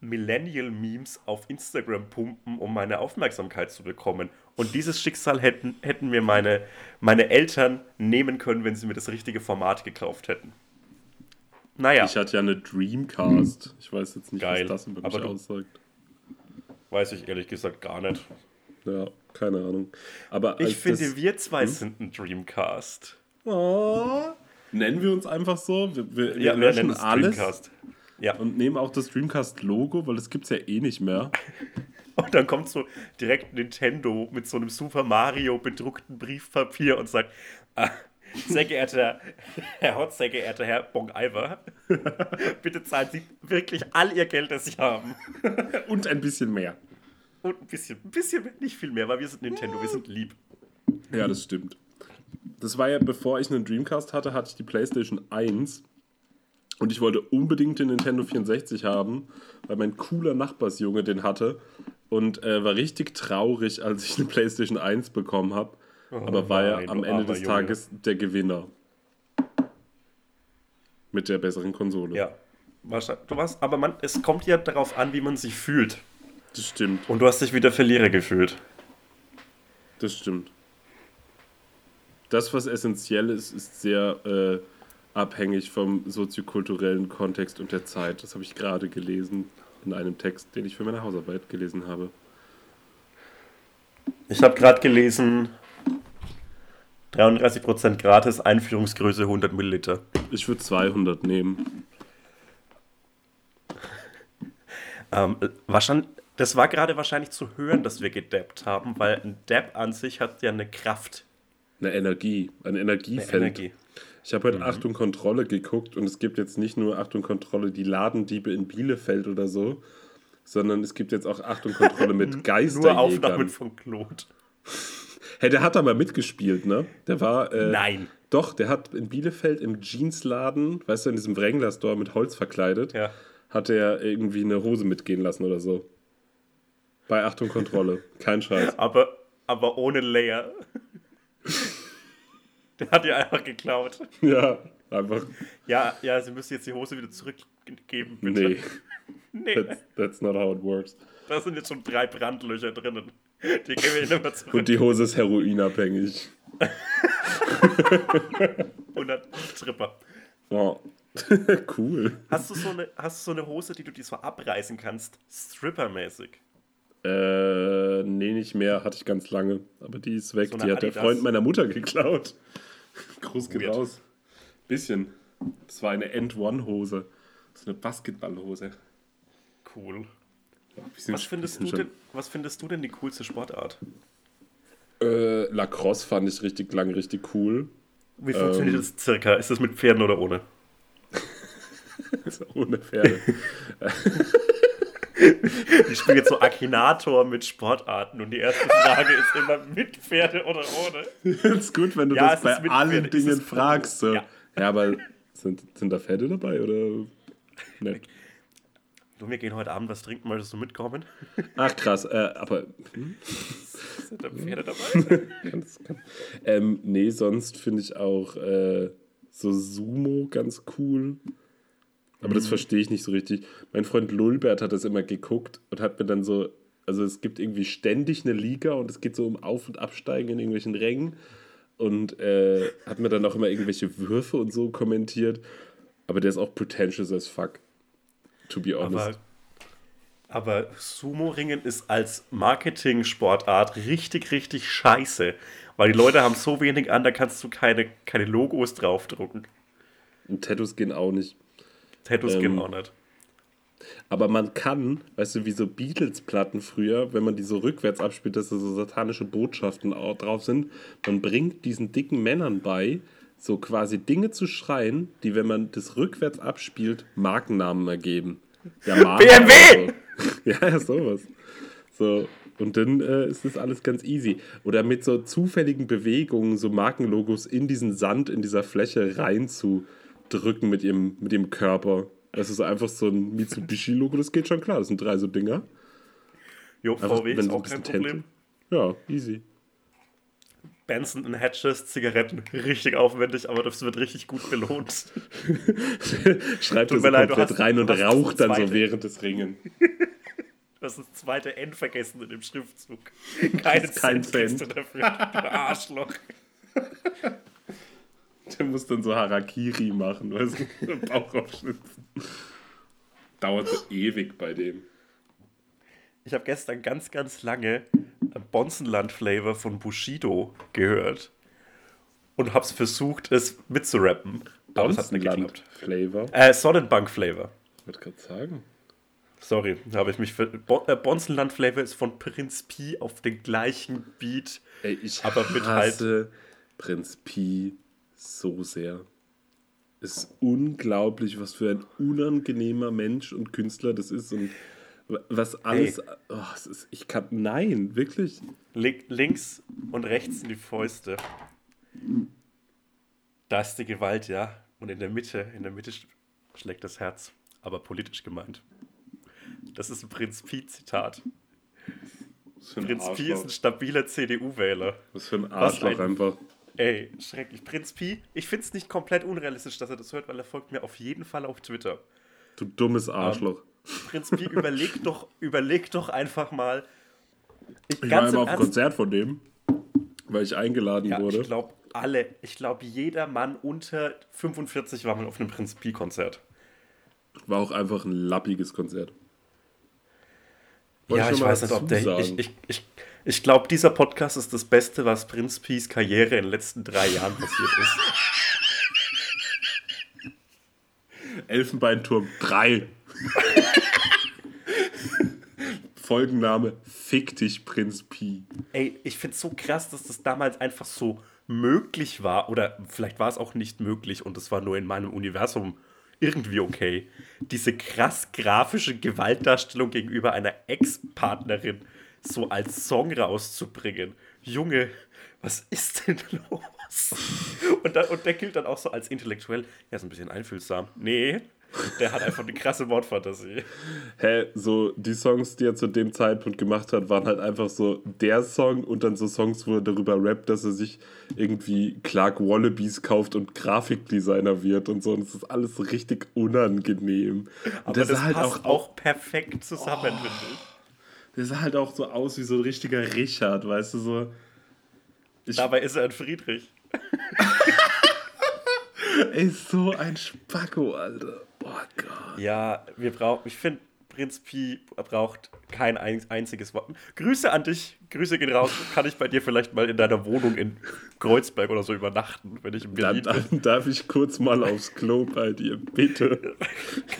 Millennial-Memes auf Instagram pumpen, um meine Aufmerksamkeit zu bekommen. Und dieses Schicksal hätten, hätten mir meine, meine Eltern nehmen können, wenn sie mir das richtige Format gekauft hätten. Naja. Ich hatte ja eine Dreamcast. Ich weiß jetzt nicht, Geil. was das über mich aussagt. Weiß ich ehrlich gesagt gar nicht. Ja, keine Ahnung. Aber ich finde, wir zwei hm? sind ein Dreamcast. Oh. Nennen wir uns einfach so? Wir, wir, ja, wir alles. Dreamcast. Ja. Und nehmen auch das Dreamcast-Logo, weil das gibt es ja eh nicht mehr. Und dann kommt so direkt Nintendo mit so einem Super Mario bedruckten Briefpapier und sagt, ah, sehr geehrter Herr Hotz, sehr geehrter Herr Bong Iver, bitte zahlen Sie wirklich all Ihr Geld, das Sie haben. Und ein bisschen mehr. Und ein bisschen, ein bisschen, nicht viel mehr, weil wir sind Nintendo, wir sind lieb. Ja, das stimmt. das war ja, bevor ich einen Dreamcast hatte, hatte ich die PlayStation 1 und ich wollte unbedingt den Nintendo 64 haben, weil mein cooler Nachbarsjunge den hatte und äh, war richtig traurig, als ich eine PlayStation 1 bekommen habe. Oh, aber war ja am Ende des Junge. Tages der Gewinner. Mit der besseren Konsole. Ja. Du warst, aber man, es kommt ja darauf an, wie man sich fühlt. Das stimmt. Und du hast dich wie der Verlierer gefühlt. Das stimmt. Das, was essentiell ist, ist sehr äh, abhängig vom soziokulturellen Kontext und der Zeit. Das habe ich gerade gelesen in einem Text, den ich für meine Hausarbeit gelesen habe. Ich habe gerade gelesen, 33% gratis, Einführungsgröße 100 Milliliter. Ich würde 200 nehmen. ähm, wahrscheinlich, das war gerade wahrscheinlich zu hören, dass wir gedappt haben, weil ein Dab an sich hat ja eine Kraft. Eine Energie, ein Energiefeld. Eine Energie. Ich habe heute mhm. Achtung Kontrolle geguckt und es gibt jetzt nicht nur Achtung Kontrolle die Ladendiebe in Bielefeld oder so, sondern es gibt jetzt auch Achtung Kontrolle mit Geisterjägern. Nur Aufnahmen von Claude. Hey, der hat da mal mitgespielt, ne? Der war. Äh, Nein. Doch, der hat in Bielefeld im Jeansladen, weißt du, in diesem Wrangler Store mit Holz verkleidet, ja. hat er irgendwie eine Hose mitgehen lassen oder so. Bei Achtung Kontrolle. Kein Scheiß. Aber, aber ohne Layer. Der hat die einfach geklaut. Ja, einfach. Ja, ja, sie müssen jetzt die Hose wieder zurückgeben, bitte. Nee. nee. That's, that's not how it works. Da sind jetzt schon drei Brandlöcher drinnen. Die geben wir nicht mehr zurück. Und die Hose ist heroinabhängig. 100 Tripper. Oh. cool. Hast du, so eine, hast du so eine Hose, die du dir so abreißen kannst? Stripper-mäßig. Äh, nee, nicht mehr. Hatte ich ganz lange. Aber die ist weg. So die hat Adidas. der Freund meiner Mutter geklaut. Groß geht Weird. raus. Bisschen. Das war eine End-One-Hose. So eine Basketballhose. Cool. was, findest du denn, was findest du denn die coolste Sportart? Äh, Lacrosse fand ich richtig lang, richtig cool. Wie funktioniert ähm, das circa? Ist das mit Pferden oder ohne? ohne Pferde. Ich spiele jetzt so Akinator mit Sportarten und die erste Frage ist immer mit Pferde oder ohne. Ist gut, wenn du ja, das bei allen Pferde. Dingen fragst. So. Ja. ja, aber sind, sind da Pferde dabei oder nicht? Du, wir gehen heute Abend was trinken, möchtest du mitkommen? Ach krass, äh, aber. Hm? Sind da Pferde dabei? ganz, ganz, ähm, nee, sonst finde ich auch äh, so Sumo ganz cool. Aber mhm. das verstehe ich nicht so richtig. Mein Freund Lulbert hat das immer geguckt und hat mir dann so, also es gibt irgendwie ständig eine Liga und es geht so um Auf- und Absteigen in irgendwelchen Rängen und äh, hat mir dann auch immer irgendwelche Würfe und so kommentiert. Aber der ist auch pretentious as fuck, to be honest. Aber, aber Sumo-Ringen ist als Marketing-Sportart richtig, richtig scheiße. Weil die Leute haben so wenig an, da kannst du keine, keine Logos draufdrucken. Und Tattoos gehen auch nicht. Tattoos ähm, gehen auch nicht. Aber man kann, weißt du, wie so Beatles-Platten früher, wenn man die so rückwärts abspielt, dass da so satanische Botschaften drauf sind, man bringt diesen dicken Männern bei, so quasi Dinge zu schreien, die, wenn man das rückwärts abspielt, Markennamen ergeben. Ja, Marken BMW! So. ja, sowas. So, und dann äh, ist das alles ganz easy. Oder mit so zufälligen Bewegungen so Markenlogos in diesen Sand, in dieser Fläche rein zu drücken mit ihrem, mit ihrem Körper. Das ist einfach so ein Mitsubishi-Logo, das geht schon klar. Das sind drei so Dinger. Jo, VW ist auch kein Problem. Ja, easy. Benson und Hatches, Zigaretten, richtig aufwendig, aber das wird richtig gut belohnt. Schreibt das so leid, komplett hast, rein und raucht dann so während des Ringen. Du hast das zweite N vergessen in dem Schriftzug. Keine kein Cent. dafür, du Arschloch. Der muss dann so Harakiri machen, weißt du? Bauch aufschnitzen. Dauert so ewig bei dem. Ich habe gestern ganz, ganz lange Bonzenland-Flavor von Bushido gehört und habe es versucht, es mitzurappen. Aber es hat nicht geklappt. Flavor? Äh, Sonnenbank-Flavor. Ich wollte gerade sagen. Sorry, da habe ich mich für. Bo äh, Bonzenland-Flavor ist von Prinz Pi auf den gleichen Beat. Ey, ich aber mit hasse halt Prinz Pi so sehr. Es ist unglaublich, was für ein unangenehmer Mensch und Künstler das ist und was alles. Oh, ist, ich kann. Nein, wirklich. links und rechts in die Fäuste. Da ist die Gewalt, ja. Und in der Mitte, in der Mitte schlägt das Herz. Aber politisch gemeint. Das ist ein Prinz Pi-Zitat. Prinz Arschloch. Pi ist ein stabiler CDU-Wähler. Was für ein Arschloch ein, einfach. Ey, schrecklich. Prinz Pi, ich finde es nicht komplett unrealistisch, dass er das hört, weil er folgt mir auf jeden Fall auf Twitter. Du dummes Arschloch. Um, Prinz Pi, überleg doch, überleg doch einfach mal. Ich, ich war immer auf Konzert von dem, weil ich eingeladen ja, wurde. Ich glaube, alle, ich glaube, jeder Mann unter 45 war mal auf einem Prinz Pi-Konzert. War auch einfach ein lappiges Konzert. Wollte ja, ich, ich weiß nicht, ob der. Ich, ich, ich, ich glaube, dieser Podcast ist das Beste, was Prinz Pies Karriere in den letzten drei Jahren passiert ist. Elfenbeinturm 3. Folgenname Fick dich, Prinz Pi. Ey, ich find's so krass, dass das damals einfach so möglich war. Oder vielleicht war es auch nicht möglich und es war nur in meinem Universum irgendwie okay. Diese krass grafische Gewaltdarstellung gegenüber einer Ex-Partnerin so als Song rauszubringen. Junge, was ist denn los? Und, dann, und der gilt dann auch so als intellektuell. Ja, ist ein bisschen einfühlsam. Nee, der hat einfach eine krasse Wortfantasie. Hä, so die Songs, die er zu dem Zeitpunkt gemacht hat, waren halt einfach so der Song und dann so Songs, wo er darüber rappt, dass er sich irgendwie Clark Wallabies kauft und Grafikdesigner wird und so. Und das ist alles richtig unangenehm. Aber das, das halt passt auch, auch perfekt zusammen, oh, finde ich. Der sah halt auch so aus wie so ein richtiger Richard, weißt du, so. Ich Dabei ist er ein Friedrich. Ey, so ein Spacko, Alter. Oh Gott. Ja, wir brauchen, ich finde, Prinz Pi braucht kein einziges Wort. Grüße an dich, Grüße gehen raus. Kann ich bei dir vielleicht mal in deiner Wohnung in Kreuzberg oder so übernachten, wenn ich in Berlin dann, bin? Darf ich kurz mal aufs Klo bei dir, bitte?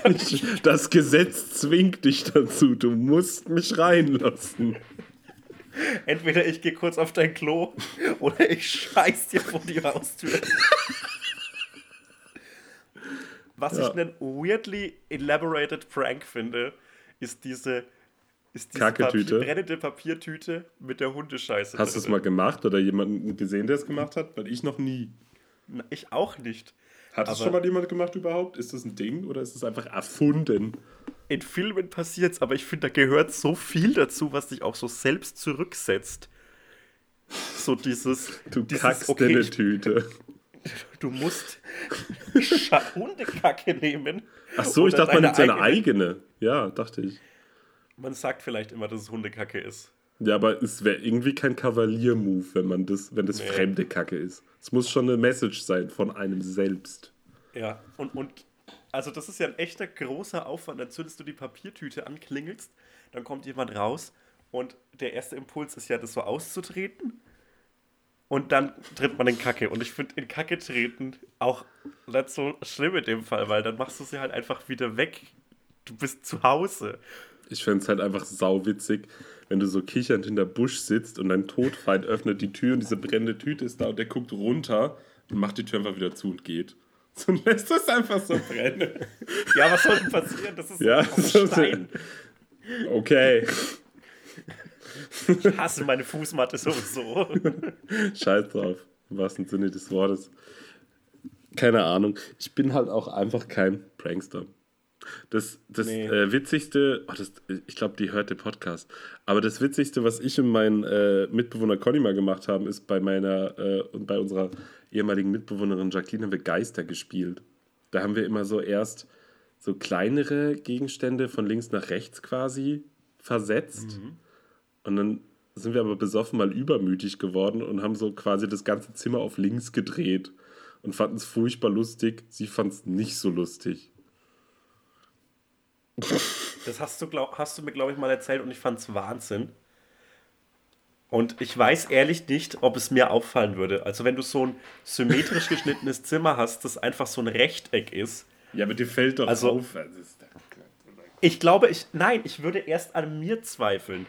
das Gesetz zwingt dich dazu, du musst mich reinlassen. Entweder ich gehe kurz auf dein Klo oder ich scheiß dir vor die Haustür. Was ja. ich einen weirdly elaborated Prank finde, ist diese, ist diese Papier, brennende Papiertüte mit der Hundescheiße. Hast du es mal gemacht oder jemanden gesehen, der es gemacht hat? Weil ich noch nie. Na, ich auch nicht. Hat es schon mal jemand gemacht überhaupt? Ist das ein Ding oder ist es einfach erfunden? In Filmen passiert es, aber ich finde, da gehört so viel dazu, was dich auch so selbst zurücksetzt. So dieses. Du dieses, kackst okay, eine Tüte. Du musst Hundekacke nehmen. Ach so, ich dachte, man nimmt seine eigene. eigene. Ja, dachte ich. Man sagt vielleicht immer, dass es Hundekacke ist. Ja, aber es wäre irgendwie kein Kavalier-Move, wenn man das, wenn das nee. fremde Kacke ist. Es muss schon eine Message sein von einem selbst. Ja, und, und also das ist ja ein echter großer Aufwand. Dann zündest du die Papiertüte an, klingelst, dann kommt jemand raus und der erste Impuls ist ja, das so auszutreten und dann tritt man in Kacke. Und ich finde in Kacke treten auch nicht so schlimm in dem Fall, weil dann machst du sie halt einfach wieder weg. Du bist zu Hause. Ich fände es halt einfach sauwitzig, wenn du so kichernd hinter Busch sitzt und dein Todfeind öffnet die Tür und diese brennende Tüte ist da und der guckt runter und macht die Tür einfach wieder zu und geht. So lässt es einfach so brennen. ja, was soll denn passieren? Das ist ja, so Stein. Okay. Ich hasse meine Fußmatte sowieso. Scheiß drauf, im wahrsten Sinne des Wortes. Keine Ahnung. Ich bin halt auch einfach kein Prankster. Das, das nee. äh, Witzigste, oh, das, ich glaube, die hört den Podcast. Aber das Witzigste, was ich und mein äh, Mitbewohner Conny mal gemacht haben, ist bei meiner äh, und bei unserer ehemaligen Mitbewohnerin Jacqueline haben wir Geister gespielt. Da haben wir immer so erst so kleinere Gegenstände von links nach rechts quasi versetzt. Mhm. Und dann sind wir aber besoffen mal übermütig geworden und haben so quasi das ganze Zimmer auf links gedreht und fanden es furchtbar lustig. Sie fand es nicht so lustig. Das hast du, glaub, hast du mir, glaube ich, mal erzählt und ich fand es Wahnsinn. Und ich weiß ehrlich nicht, ob es mir auffallen würde. Also wenn du so ein symmetrisch geschnittenes Zimmer hast, das einfach so ein Rechteck ist. Ja, aber dir fällt doch also, auf. Ich glaube, ich. Nein, ich würde erst an mir zweifeln.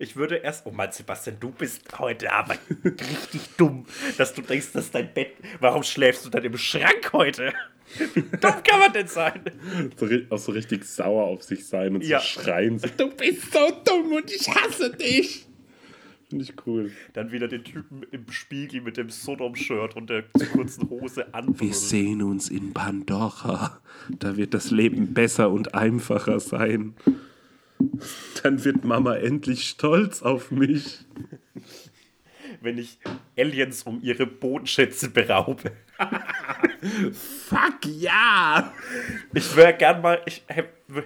Ich würde erst, oh Mann, Sebastian, du bist heute aber richtig dumm, dass du denkst, dass dein Bett, warum schläfst du dann im Schrank heute? Wie dumm kann man denn sein? So, auch so richtig sauer auf sich sein und ja. so schreien. So, du bist so dumm und ich hasse dich. Finde ich cool. Dann wieder den Typen im Spiegel mit dem Sodom-Shirt und der kurzen Hose an. Wir sehen uns in Pandora. Da wird das Leben besser und einfacher sein. Dann wird Mama endlich stolz auf mich. Wenn ich Aliens um ihre Bodenschätze beraube. Fuck ja! Ich wäre gern mal, ich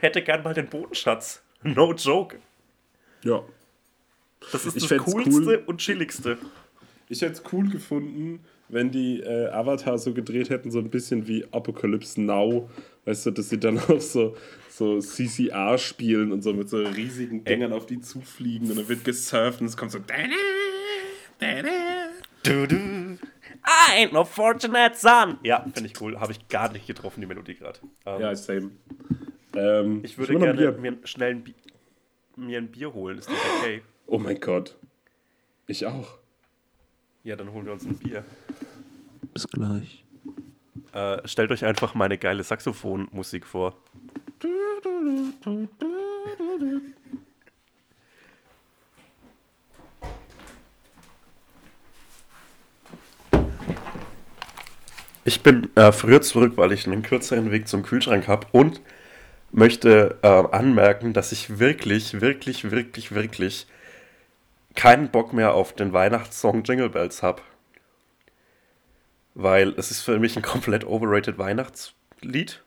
hätte gern mal den Bodenschatz. No joke. Ja. Das ist ich das coolste cool. und chilligste. Ich hätte es cool gefunden, wenn die äh, Avatar so gedreht hätten, so ein bisschen wie Apocalypse Now. Weißt du, dass sie dann auch so, so CCR spielen und so mit so riesigen Dingern auf die zufliegen und dann wird gesurft und es kommt so. Du, du. I ain't no fortunate son. Ja, finde ich cool. Habe ich gar nicht getroffen, die Melodie gerade. Ähm, ja, same. Ähm, ich würde gerne mir schnell ein, mir ein Bier holen. Ist das okay? Oh mein Gott. Ich auch. Ja, dann holen wir uns ein Bier. Bis gleich. Äh, stellt euch einfach meine geile Saxophonmusik vor. Ich bin äh, früher zurück, weil ich einen kürzeren Weg zum Kühlschrank habe und möchte äh, anmerken, dass ich wirklich, wirklich, wirklich, wirklich keinen Bock mehr auf den Weihnachtssong Jingle Bells habe. Weil es ist für mich ein komplett overrated Weihnachtslied.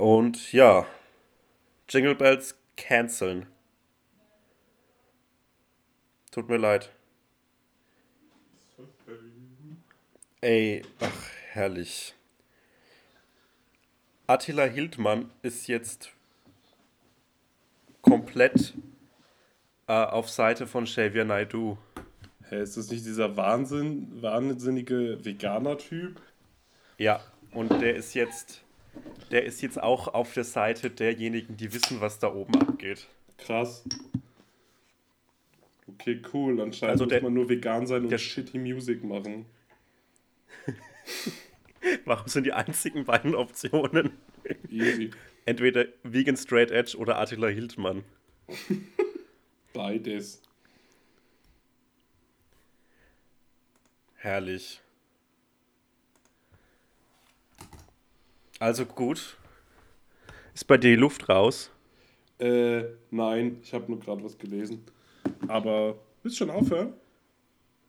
Und ja, Jingle Bells canceln. Tut mir leid. Ey, ach, herrlich. Attila Hildmann ist jetzt komplett äh, auf Seite von Xavier Naidoo. Hey, ist das nicht dieser Wahnsinn, wahnsinnige Veganer-Typ? Ja, und der ist jetzt, der ist jetzt auch auf der Seite derjenigen, die wissen, was da oben abgeht. Krass. Okay, cool. Anscheinend also der, muss man nur vegan sein und der, shitty Music machen. Warum sind die einzigen beiden Optionen? Easy. Entweder Vegan Straight Edge oder Attila Hildmann. Beides. Herrlich. Also gut. Ist bei dir die Luft raus? Äh, nein, ich habe nur gerade was gelesen. Aber willst du schon aufhören?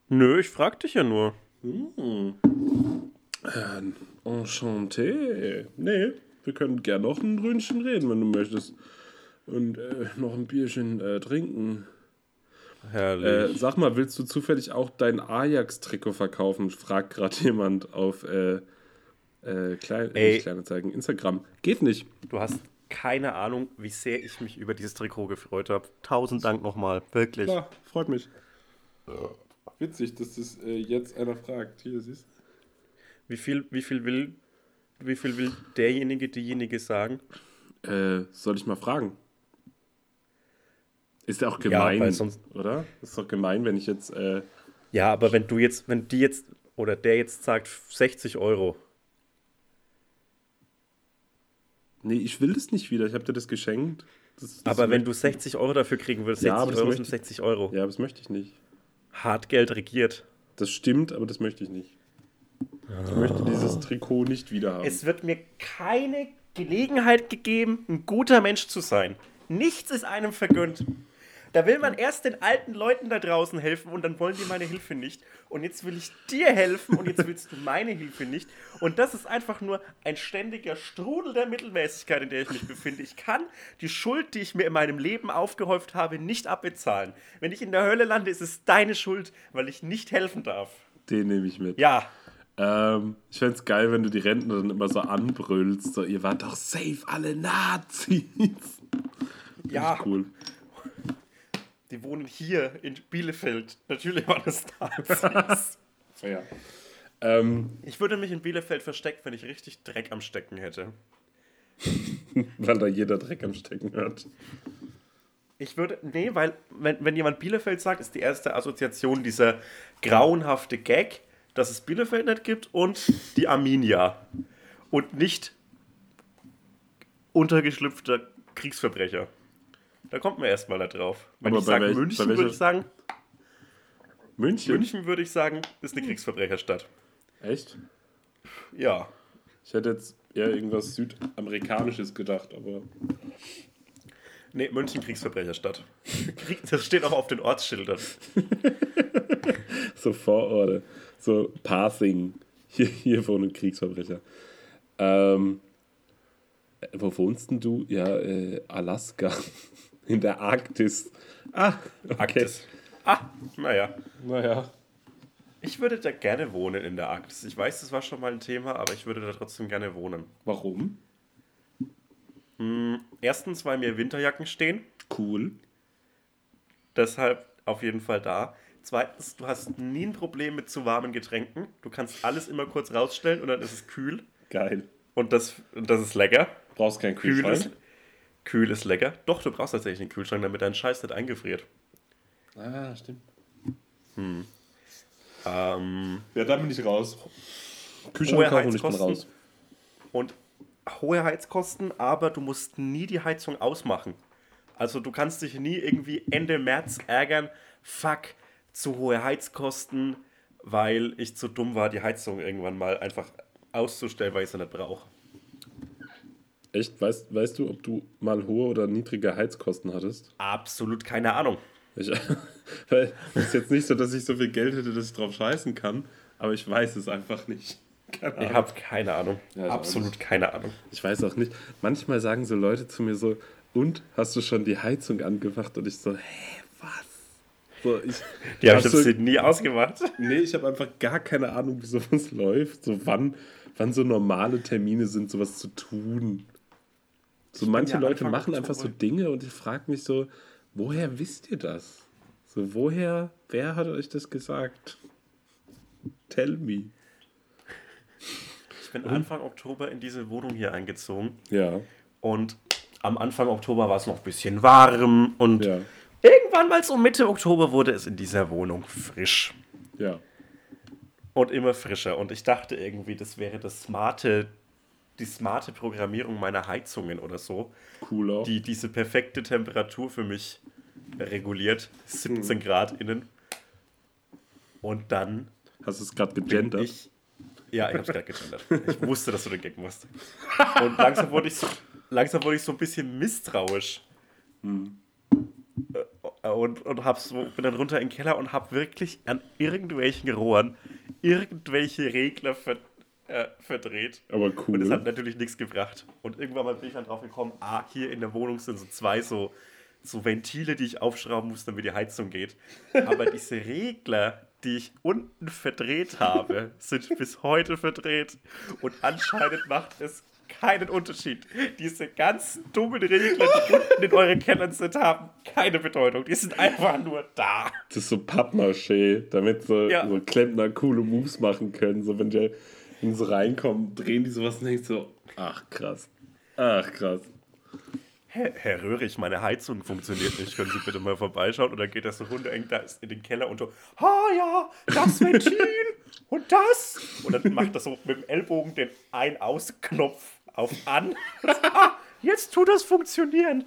Nö, ich frag dich ja nur. Hm. Äh, enchanté. Nee, wir können gern noch ein Ründchen reden, wenn du möchtest. Und äh, noch ein Bierchen äh, trinken. Herrlich. Äh, sag mal, willst du zufällig auch dein Ajax-Trikot verkaufen? Fragt gerade jemand auf äh, Klein Ey. kleine Zeigen, Instagram. Geht nicht. Du hast keine Ahnung, wie sehr ich mich über dieses Trikot gefreut habe. Tausend Dank nochmal, wirklich. Klar, freut mich. Witzig, dass das äh, jetzt einer fragt. Hier, siehst? Wie viel, wie viel will, wie viel will derjenige, diejenige sagen? Äh, soll ich mal fragen? Ist ja auch gemein, ja, sonst, oder? Ist doch gemein, wenn ich jetzt. Äh, ja, aber wenn du jetzt, wenn die jetzt oder der jetzt sagt 60 Euro. Nee, ich will das nicht wieder. Ich habe dir das geschenkt. Das, das aber wenn du 60 Euro dafür kriegen würdest, 60 ja, Euro sind 60 Euro. Ja, aber das möchte ich nicht. Hartgeld regiert. Das stimmt, aber das möchte ich nicht. Ich möchte dieses Trikot nicht wieder haben. Es wird mir keine Gelegenheit gegeben, ein guter Mensch zu sein. Nichts ist einem vergönnt. Da will man erst den alten Leuten da draußen helfen und dann wollen die meine Hilfe nicht. Und jetzt will ich dir helfen und jetzt willst du meine Hilfe nicht. Und das ist einfach nur ein ständiger Strudel der Mittelmäßigkeit, in der ich mich befinde. Ich kann die Schuld, die ich mir in meinem Leben aufgehäuft habe, nicht abbezahlen. Wenn ich in der Hölle lande, ist es deine Schuld, weil ich nicht helfen darf. Den nehme ich mit. Ja, ähm, ich fände es geil, wenn du die Rentner dann immer so anbrüllst. So, ihr wart doch safe alle Nazis. Ja. Cool. Die wohnen hier in Bielefeld. Natürlich waren das Nazis. ja. Ähm, ich würde mich in Bielefeld versteckt, wenn ich richtig Dreck am Stecken hätte. weil da jeder Dreck am Stecken hat. Ich würde, nee, weil, wenn, wenn jemand Bielefeld sagt, ist die erste Assoziation dieser grauenhafte Gag, dass es Bielefeld nicht gibt und die Arminia. Und nicht untergeschlüpfter Kriegsverbrecher. Da kommt man erstmal da drauf. Wenn Aber ich sage München, würde ich sagen, München? München würde ich sagen, ist eine Kriegsverbrecherstadt. Echt? Ja. Ich hätte jetzt eher irgendwas Südamerikanisches gedacht, aber. Nee, München Kriegsverbrecherstadt. Krieg, das steht auch auf den Ortsschildern. So Vororte. So Pathing. Hier, hier wohnen Kriegsverbrecher. Ähm, äh, wo wohnst denn du? Ja, äh, Alaska. In der Arktis. Ah, okay. Arktis. Ah, naja. Naja. Ich würde da gerne wohnen in der Arktis. Ich weiß, das war schon mal ein Thema, aber ich würde da trotzdem gerne wohnen. Warum? Erstens, weil mir Winterjacken stehen. Cool. Deshalb auf jeden Fall da. Zweitens, du hast nie ein Problem mit zu warmen Getränken. Du kannst alles immer kurz rausstellen und dann ist es kühl. Geil. Und das, und das ist lecker. Brauchst keinen Kühl ist, Kühlschrank? Kühl ist lecker. Doch, du brauchst tatsächlich einen Kühlschrank, damit dein Scheiß nicht eingefriert. Ah, stimmt. Ähm, Ja, da bin ich raus. Hohe Kühlschrank kaufen und ich bin Heizkosten. raus. und hohe Heizkosten, aber du musst nie die Heizung ausmachen. Also du kannst dich nie irgendwie Ende März ärgern, fuck, zu hohe Heizkosten, weil ich zu dumm war, die Heizung irgendwann mal einfach auszustellen, weil ich sie nicht brauche. Echt? Weißt, weißt du, ob du mal hohe oder niedrige Heizkosten hattest? Absolut keine Ahnung. Ich, weil es ist jetzt nicht so, dass ich so viel Geld hätte, dass ich drauf scheißen kann, aber ich weiß es einfach nicht. Keine Ich habe keine Ahnung. Ja, Absolut keine Ahnung. Ich weiß auch nicht. Manchmal sagen so Leute zu mir so, und hast du schon die Heizung angemacht? Und ich so, hä, was? So, ich, Die habe ich hab so, jetzt nie ausgemacht. Nee, ich habe einfach gar keine Ahnung, wie sowas läuft. So wann, wann so normale Termine sind, sowas zu tun. So manche ja Leute Anfang machen einfach so. Dinge und ich frage mich so, woher wisst ihr das? So, woher, wer hat euch das gesagt? Tell me. Ich bin Anfang Oktober in diese Wohnung hier eingezogen Ja, und am Anfang Oktober war es noch ein bisschen warm und ja, irgendwann mal so Mitte Oktober wurde es in dieser Wohnung frisch. ja. Und immer frischer. Und ich dachte irgendwie, das wäre das smarte, die smarte Programmierung meiner Heizungen oder so, Cooler. die diese perfekte Temperatur für mich reguliert. 17 Grad innen. Und dann Hast du es gerade gegendert? ich. Ja, ich hab's gerade gegendert. Ich wusste, dass du den Gag machst. Und langsam wurde ich so, langsam wurde ich so ein bisschen misstrauisch. Äh, Und, und hab so, bin dann runter in den Keller und hab wirklich an irgendwelchen Rohren irgendwelche Regler ver, äh, verdreht. Aber Und das hat cool. natürlich nichts gebracht. Und irgendwann mal bin ich dann drauf gekommen, ah, hier in der Wohnung sind so zwei so, so Ventile, die ich aufschrauben muss, damit die Heizung geht. Aber diese Regler, die ich unten verdreht habe, sind bis heute verdreht. Und anscheinend macht es keinen Unterschied. Diese ganzen dummen Regler, die unten in euren Kellern sind, haben keine Bedeutung. Die sind einfach nur da. Das ist so Pappmaché, damit so, Ja. so Klempner coole Moves machen können. So, wenn die wenn so reinkommen, drehen die sowas und denkst so, ach krass. Ach krass. Herr, Herr Röhrig, meine Heizung funktioniert nicht. Können Sie bitte mal vorbeischauen? Und dann geht er so hundeeng da ist in den Keller und so, ah ja, das Ventil und das. Und dann macht er so mit dem Ellbogen den Ein-Aus-Knopf auf an. ah, jetzt tut das funktionieren.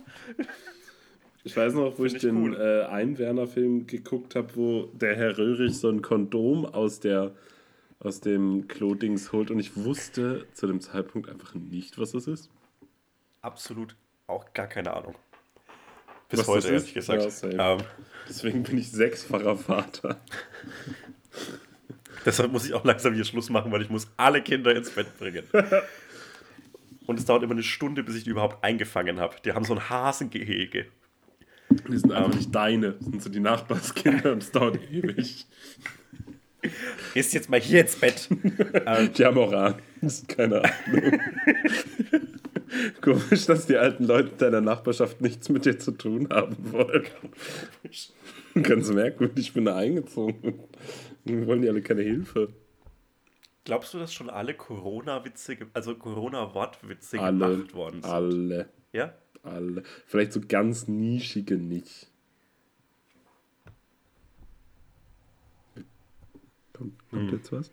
Ich weiß noch, wo ich, ich den cool. äh, Einwerner-Film geguckt habe, wo der Herr Röhrig so ein Kondom aus, der, aus dem Klodings holt und ich wusste zu dem Zeitpunkt einfach nicht, was das ist. Absolut auch gar keine Ahnung. Bis Was heute, ehrlich gesagt. Ja, ähm, Deswegen bin ich sechsfacher Vater. Deshalb muss ich auch langsam hier Schluss machen, weil ich muss alle Kinder ins Bett bringen. Und es dauert immer eine Stunde, bis ich die überhaupt eingefangen habe. Die haben so ein Hasengehege. Die sind einfach nicht deine, das sind so die Nachbarskinder und es dauert ewig. Ist jetzt mal hier ins Bett. ähm, Die haben auch Angst, keine Ahnung. Komisch, dass die alten Leute deiner Nachbarschaft nichts mit dir zu tun haben wollen. Ganz merkwürdig, ich bin da eingezogen. Wir wollen die alle keine Hilfe. Glaubst du, dass schon alle Corona-Witze, also Corona-Wortwitze gemacht worden sind? Alle. Ja? Alle. Vielleicht so ganz nischige nicht. Kommt, kommt Hm. jetzt was?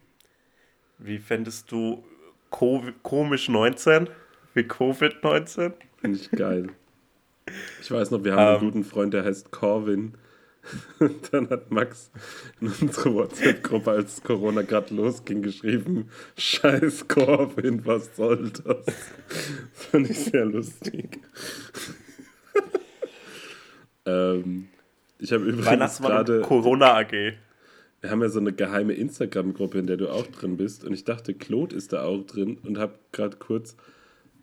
Wie fändest du Covid, komisch 19? Wie Covid-19? Finde ich geil. Ich weiß noch, wir haben ähm, einen guten Freund, der heißt Corwin. Und dann hat Max in unsere WhatsApp-Gruppe, als Corona gerade losging, geschrieben: Scheiß Corwin, was soll das? Das fand ich sehr lustig. ähm, ich habe übrigens gerade. Corona AG. Wir haben ja so eine geheime Instagram-Gruppe, in der du auch drin bist. Und ich dachte, Claude ist da auch drin und habe gerade kurz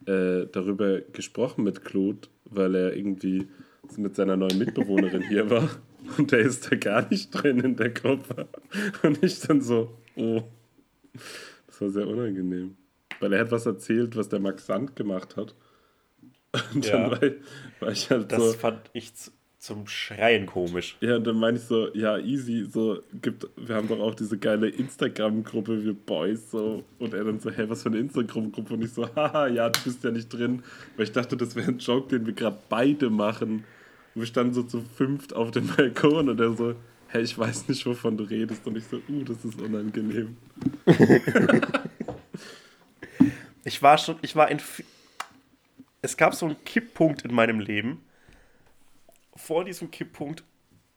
äh, darüber gesprochen mit Claude, weil er irgendwie mit seiner neuen Mitbewohnerin hier war. Und der ist da gar nicht drin in der Gruppe. Und ich dann so, oh. Das war sehr unangenehm. Weil er hat was erzählt, was der Max Sand gemacht hat. Und ja, dann war, war ich halt das so. Das fand ich zum Schreien komisch. Ja, und dann meine ich so, ja, easy, so, gibt, wir haben doch auch diese geile Instagram-Gruppe wir Boys, so. Und er dann so, hey, was für eine Instagram-Gruppe? Und ich so, haha, ja, du bist ja nicht drin. Weil ich dachte, das wäre ein Joke, den wir gerade beide machen. Und wir standen so zu fünft auf dem Balkon und er so, hey, ich weiß nicht, wovon du redest. Und ich so, uh, das ist unangenehm. ich war schon, ich war in. Es gab so einen Kipppunkt in meinem Leben vor diesem Kipppunkt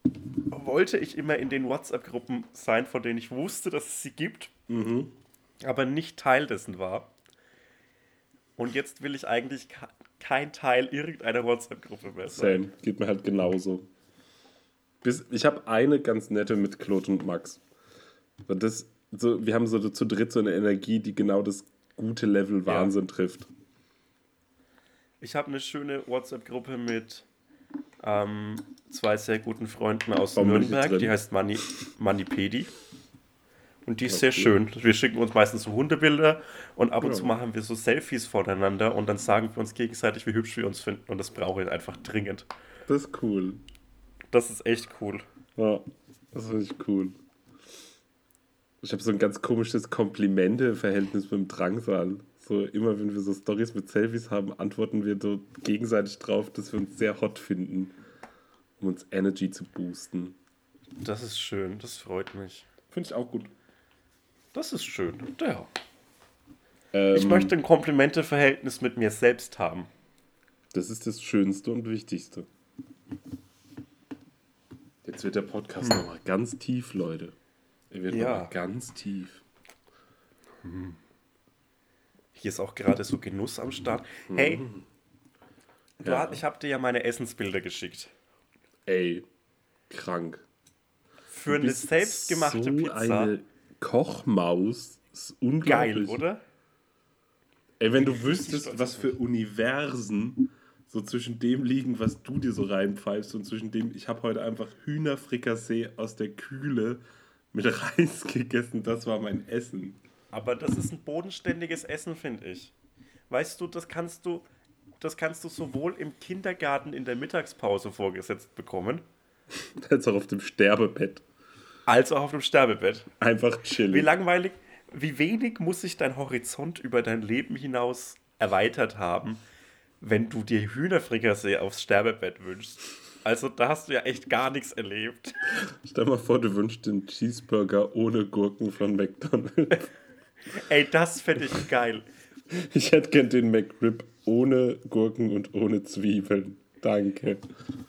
wollte ich immer in den WhatsApp-Gruppen sein, von denen ich wusste, dass es sie gibt, mhm. aber nicht Teil dessen war. Und jetzt will ich eigentlich kein Teil irgendeiner WhatsApp-Gruppe mehr sein. Same, geht mir halt genauso. Bis, ich habe eine ganz nette mit Claude und Max. Das, so, wir haben so zu dritt so eine Energie, die genau das gute Level Wahnsinn ja. trifft. Ich habe eine schöne WhatsApp-Gruppe mit ähm, zwei sehr guten Freunden aus Warum Nürnberg. Die heißt Mani, Manipedi. Und die ist okay. sehr schön. Wir schicken uns meistens so Hundebilder und ab und ja. zu machen wir so Selfies voneinander und dann sagen wir uns gegenseitig, wie hübsch wir uns finden. Und das brauche ich einfach dringend. Das ist cool. Das ist echt cool. Ja, das finde ich cool. Ich habe so ein ganz komisches Komplimente-Verhältnis mit dem Drangsal. So immer, wenn wir so Stories mit Selfies haben, antworten wir so gegenseitig drauf, dass wir uns sehr hot finden, um uns Energy zu boosten. Das ist schön, das freut mich. Finde ich auch gut. Das ist schön, ja. Ähm, ich möchte ein Komplimente-Verhältnis mit mir selbst haben. Das ist das Schönste und Wichtigste. Jetzt wird der Podcast hm. nochmal ganz tief, Leute. Er wird ja. nochmal ganz tief. Hm. Hier ist auch gerade so Genuss am Start. Hey, mhm. ja. Hast, ich habe dir ja meine Essensbilder geschickt. Ey, krank. Für eine selbstgemachte so Pizza. eine Kochmaus ist unglaublich. Geil, oder? Ey, wenn du wüsstest, was für Universen so zwischen dem liegen, was du dir so reinpfeifst und zwischen dem, ich habe heute einfach Hühnerfrikassee aus der Kühle mit Reis gegessen, das war mein Essen. Aber das ist ein bodenständiges Essen, finde ich. Weißt du, das kannst du, das kannst du sowohl im Kindergarten in der Mittagspause vorgesetzt bekommen. Als auch auf dem Sterbebett. Als auch auf dem Sterbebett. Einfach chillen. Wie langweilig, wie wenig muss sich dein Horizont über dein Leben hinaus erweitert haben, wenn du dir Hühnerfrikassee aufs Sterbebett wünschst. Also da hast du ja echt gar nichts erlebt. Stell mal vor, du wünschst den Cheeseburger ohne Gurken von McDonald's. Ey, das fände ich geil. Ich hätte gern den McRib ohne Gurken und ohne Zwiebeln. Danke.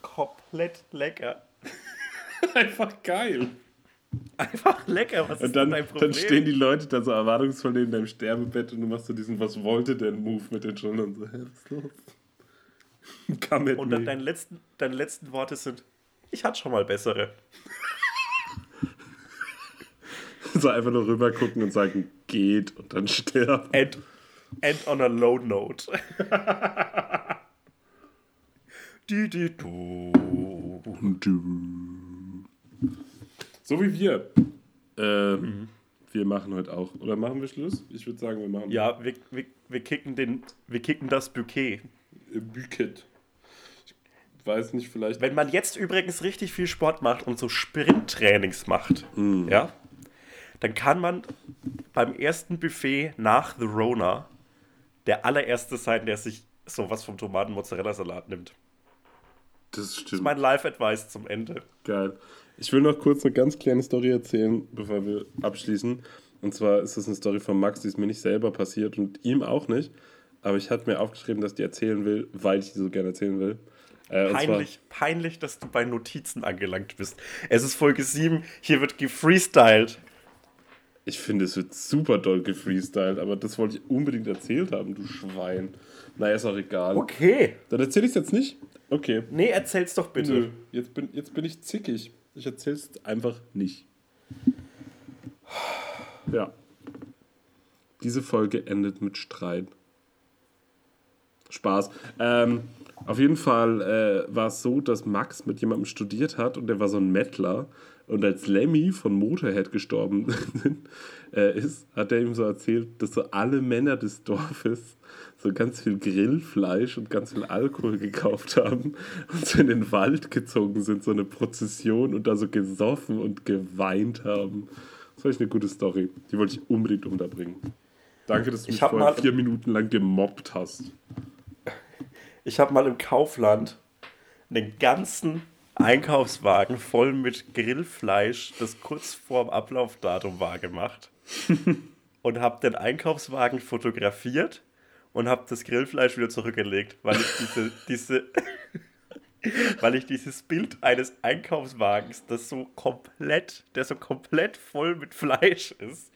Komplett lecker. Einfach geil. Einfach lecker, was ist dann, dein Problem? Dann stehen die Leute da so erwartungsvoll neben deinem Sterbebett und du machst so diesen Was wollte denn Move mit den Schultern und so, hä, was ist los? Come und dann deine letzten, deine letzten Worte sind, ich hatte schon mal bessere. So einfach nur rüber gucken und sagen, geht und dann sterben. And, and on a low note. die, die, du. So wie wir. Äh, mhm. Wir machen heute auch. Oder machen wir Schluss? Ich würde sagen, wir machen. Ja, wir, wir, wir, kicken den, wir kicken das Bouquet. Äh, Bouquet. Ich weiß nicht, vielleicht. Wenn man jetzt übrigens richtig viel Sport macht und so Sprinttrainings macht, mhm. ja, dann kann man beim ersten Buffet nach The Rona der allererste sein, der sich sowas vom Tomaten-Mozzarella-Salat nimmt. Das stimmt. Das ist mein Live-Advice zum Ende. Geil. Ich will noch kurz eine ganz kleine Story erzählen, bevor wir abschließen. Und zwar ist das eine Story von Max, die ist mir nicht selber passiert und ihm auch nicht. Aber ich hatte mir aufgeschrieben, dass ich die erzählen will, weil ich die so gerne erzählen will. Äh, Peinlich, peinlich, dass du bei Notizen angelangt bist. Es ist Folge 7, hier wird gefreestylt. Ich finde, es wird super doll gefreestylt, aber das wollte ich unbedingt erzählt haben, du Schwein. Naja, ist auch egal. Okay. Dann erzähle ich es jetzt nicht? Okay. Nee, erzähl's doch bitte. Nö, jetzt bin, jetzt bin ich zickig. Ich erzähl's einfach nicht. Ja. Diese Folge endet mit Streit. Spaß. Ähm, auf jeden Fall äh, war es so, dass Max mit jemandem studiert hat und der war so ein Mettler. Und als Lemmy von Motorhead gestorben äh, ist, hat er ihm so erzählt, dass so alle Männer des Dorfes so ganz viel Grillfleisch und ganz viel Alkohol gekauft haben und so in den Wald gezogen sind, so eine Prozession und da so gesoffen und geweint haben. Das war echt eine gute Story. Die wollte ich unbedingt unterbringen. Danke, dass du Ich mich vorhin vier Minuten lang gemobbt hast. Ich habe mal im Kaufland einen ganzen Einkaufswagen voll mit Grillfleisch, das kurz vorm Ablaufdatum war, gemacht. und habe den Einkaufswagen fotografiert und habe das Grillfleisch wieder zurückgelegt, weil ich diese, diese weil ich dieses Bild eines Einkaufswagens, das so komplett, der so komplett voll mit Fleisch ist,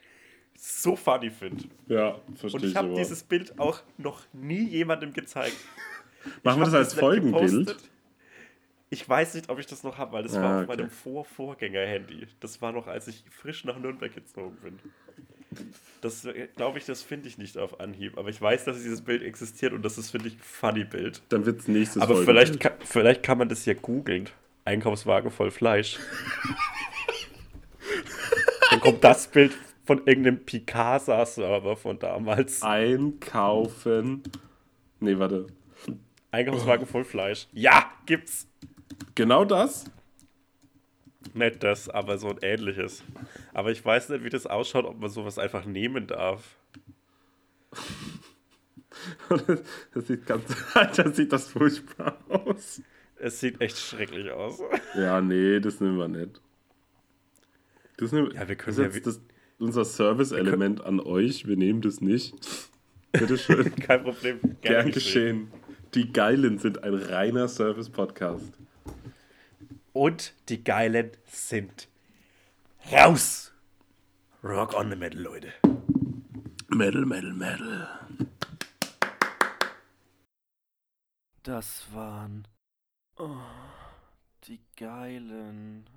so funny finde. Ja, Und verstehe ich ich habe dieses Bild auch noch nie jemandem gezeigt. Machen wir das als Folgenbild? Ich weiß nicht, ob ich das noch habe, weil das Ah, war auf okay. meinem Vor-Vorgänger-Handy. Das war noch, als ich frisch nach Nürnberg gezogen bin. Das äh, glaube ich, das finde ich nicht auf Anhieb. Aber ich weiß, dass dieses Bild existiert und das ist, finde ich, ein funny Bild. Dann wird es nächstes Aber vielleicht, kann- vielleicht kann man das ja googeln. Einkaufswagen voll Fleisch. Dann kommt das Bild von irgendeinem Picasa-Server von damals. Einkaufen. Nee, warte. Einkaufswagen voll Fleisch. Ja, gibt's. Genau das? Nicht das, aber so ein ähnliches. Aber ich weiß nicht, wie das ausschaut, ob man sowas einfach nehmen darf. Das sieht ganz. Alter, sieht das furchtbar aus. Es sieht echt schrecklich aus. Ja, nee, das nehmen wir nicht. Das nehmen Ja, wir können das ist ja das, unser Service-Element an euch. Wir nehmen das nicht. Bitteschön. Kein Problem. Gern geschehen. Die Geilen sind ein reiner Service-Podcast. Und die Geilen sind raus. Rock on the Metal, Leute. Metal, Metal, Metal. Das waren oh, die Geilen.